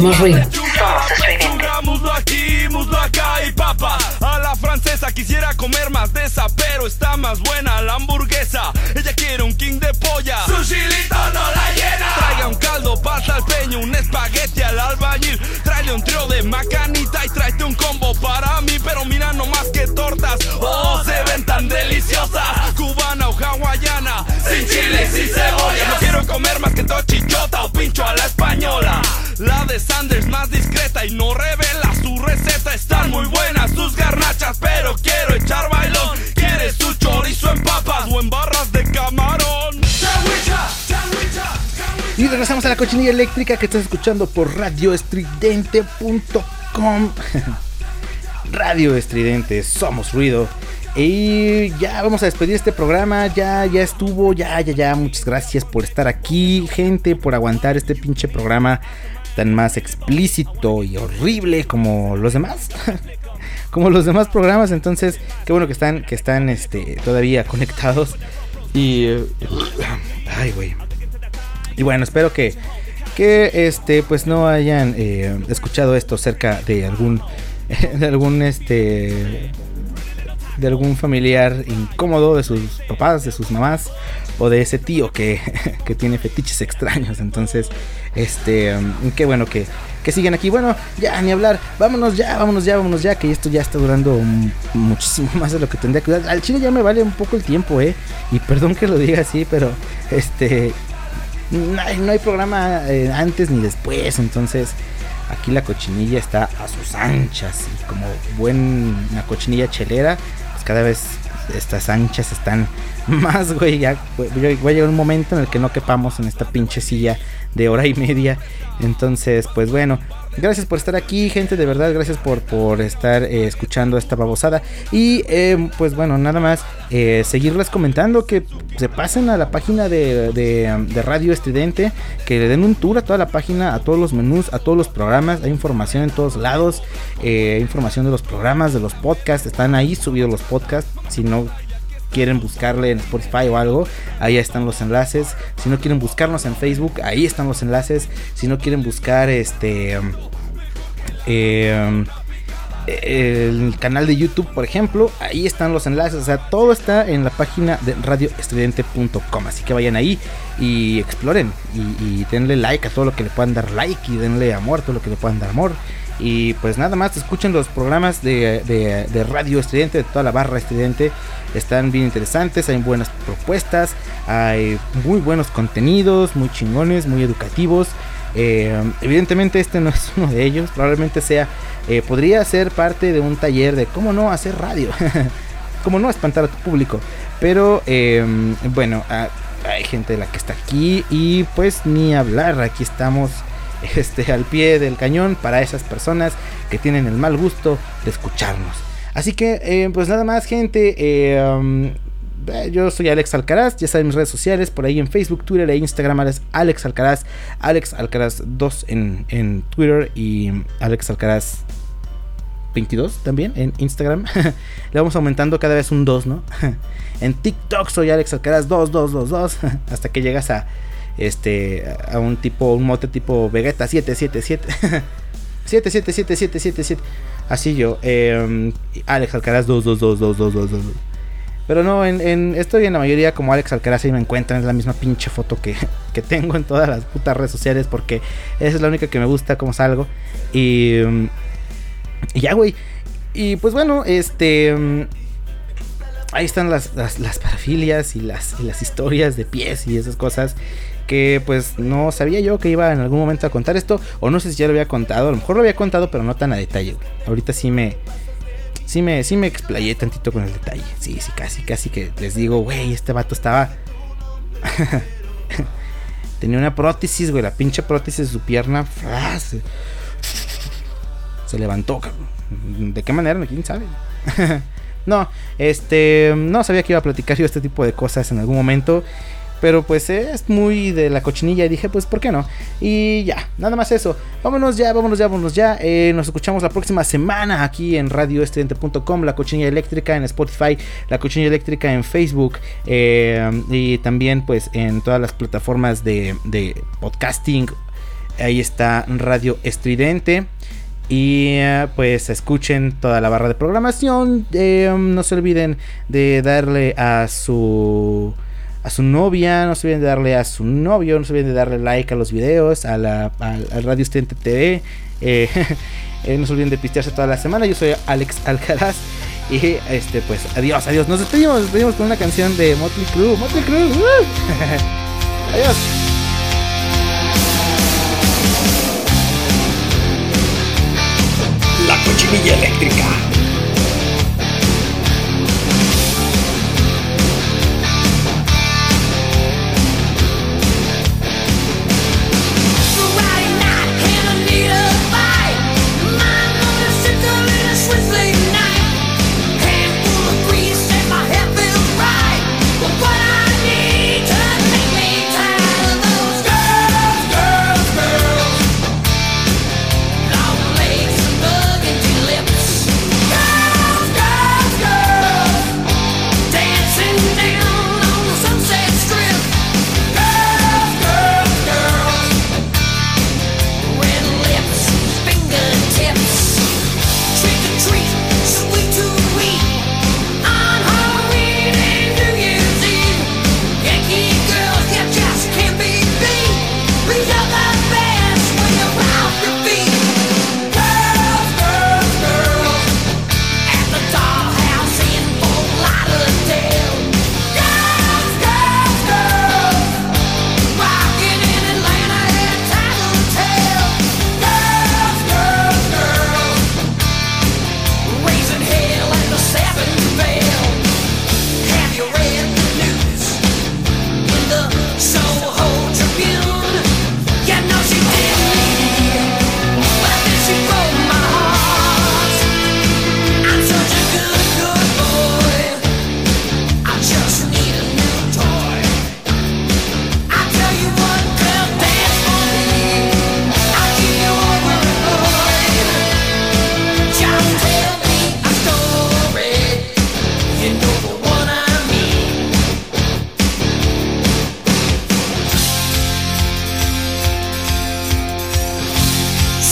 Somos ruido. Somos estridente. Aquí, acá y papa. A la francesa quisiera comer más de esa, pero está más buena la hamburguesa. Ella quiere un king de polla. Su chilito no la llena. Traiga un caldo, pasta al peño, un espagueti al albañil. Tráele un trío de macanita y tráete un combo para mí. Pero mira nomás que tortas. Oh, se ven tan deliciosas. Cubana o hawaiana. Sin chile y sin cebolla. No quiero comer más que tochichota o pincho a la española. La de Sanders más discreta y no revela su receta. Están muy buenas sus garnachas, pero quiero echar bailón. ¿Quieres tu chorizo en papas o en barras de camarón? Sandwicha, sandwicha, Y regresamos a la cochinilla eléctrica que estás escuchando por radioestridente.com. Radio Estridente, somos ruido. Y ya vamos a despedir este programa. Ya, ya estuvo. Ya, ya, ya. Muchas gracias por estar aquí, gente, por aguantar este pinche programa tan más explícito y horrible como los demás. como los demás programas. Entonces, qué bueno que están, que están este, todavía conectados. Y. eh, ay, güey. Y bueno, espero que, que este, pues no hayan eh, escuchado esto cerca de algún, de algún, este, de algún familiar incómodo de sus papás, de sus mamás o de ese tío que, que tiene fetiches extraños. Entonces, este, um, qué bueno que, que siguen aquí. Bueno, ya ni hablar, vámonos ya, vámonos ya, vámonos ya, que esto ya está durando mm, muchísimo más de lo que tendría que durar. Al chile ya me vale un poco el tiempo, eh. Y perdón que lo diga así, pero este no hay, no hay programa eh, antes ni después, entonces aquí la cochinilla está a sus anchas y como buena cochinilla chelera, pues cada vez estas anchas están más, güey, ya va a llegar un momento en el que no quepamos en esta pinche silla de hora y media. Entonces, pues bueno, gracias por estar aquí, gente, de verdad, gracias por, por estar eh, escuchando esta babosada. Y eh, pues bueno, nada más eh, seguirles comentando que se pasen a la página de, de, de Radio Estridente, que le den un tour a toda la página, a todos los menús, a todos los programas. Hay información en todos lados, eh, información de los programas, de los podcasts, están ahí subidos los podcasts. Si no quieren buscarle en Spotify o algo, ahí están los enlaces. Si no quieren buscarnos en Facebook, ahí están los enlaces. Si no quieren buscar este eh, el canal de YouTube, por ejemplo, ahí están los enlaces. O sea, todo está en la página de radioestridente.com. Así que vayan ahí y exploren y denle like a todo lo que le puedan dar like y denle amor a todo lo que le puedan dar amor. Y pues nada más, escuchen los programas de, de, Radio Estridente, de toda la barra Estridente. Están bien interesantes, hay buenas propuestas, hay muy buenos contenidos, muy chingones, muy educativos. Eh, evidentemente este no es uno de ellos, probablemente sea, eh, podría ser parte de un taller de cómo no hacer radio, cómo no espantar a tu público. Pero eh, bueno, ah, hay gente de la que está aquí y pues ni hablar, aquí estamos este, al pie del cañón para esas personas que tienen el mal gusto de escucharnos. Así que, eh, pues nada más, gente. eh, um, eh, yo soy Alex Alcaraz, ya saben mis redes sociales, por ahí en Facebook, Twitter e Instagram, Alex, Alcaraz, Alex Alcaraz 2 en, en Twitter y Alex Alcaraz 22 también en Instagram. Le vamos aumentando cada vez un 2, ¿no? en TikTok soy Alex Alcaraz 2222 hasta que llegas a este a un tipo un mote tipo Vegeta 777 777777 así yo eh, Alex Alcaraz 222222 pero no, en, en- estoy en la mayoría como Alex Alcaraz y me encuentran. Es la misma pinche foto que, que tengo en todas las putas redes sociales porque esa es la única que me gusta como salgo. Y, mm, y ya, güey. Y pues bueno, este... mm, Ahí están las, las, las parafilias y las, y las historias de pies y esas cosas que pues no sabía yo que iba en algún momento a contar esto. O no sé si ya lo había contado. A lo mejor lo había contado, pero no tan a detalle. Ahorita sí me, sí me, sí me explayé tantito con el detalle. Sí, sí, casi, casi que les digo, güey, este vato estaba. Tenía una prótesis, güey, la pinche prótesis de su pierna. Se, se levantó, cabrón. ¿De qué manera? ¿Quién sabe? no, este. No sabía que iba a platicar yo este tipo de cosas en algún momento. Pero pues es muy de la cochinilla y dije, pues, ¿por qué no? Y ya, nada más eso. Vámonos ya, vámonos ya, vámonos ya. Eh, nos escuchamos la próxima semana aquí en radioestudiante.com, La Cochinilla Eléctrica en Spotify, La Cochinilla Eléctrica en Facebook eh, y también pues en todas las plataformas de, de podcasting. Ahí está Radio Estridente. Y eh, pues escuchen toda la barra de programación. No se olviden de darle a su a su novia, no se olviden de darle a su novio, no se olviden de darle like a los videos, a la al, al Radio Estridente TV. eh, eh, no se olviden de pistearse toda la semana. Yo soy Alex Alcaraz. Y este pues adiós, adiós. Nos despedimos, nos despedimos con una canción de Motley Crue. Motley Crue. ¡uh! adiós. La cochinilla eléctrica.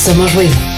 Somos ruido.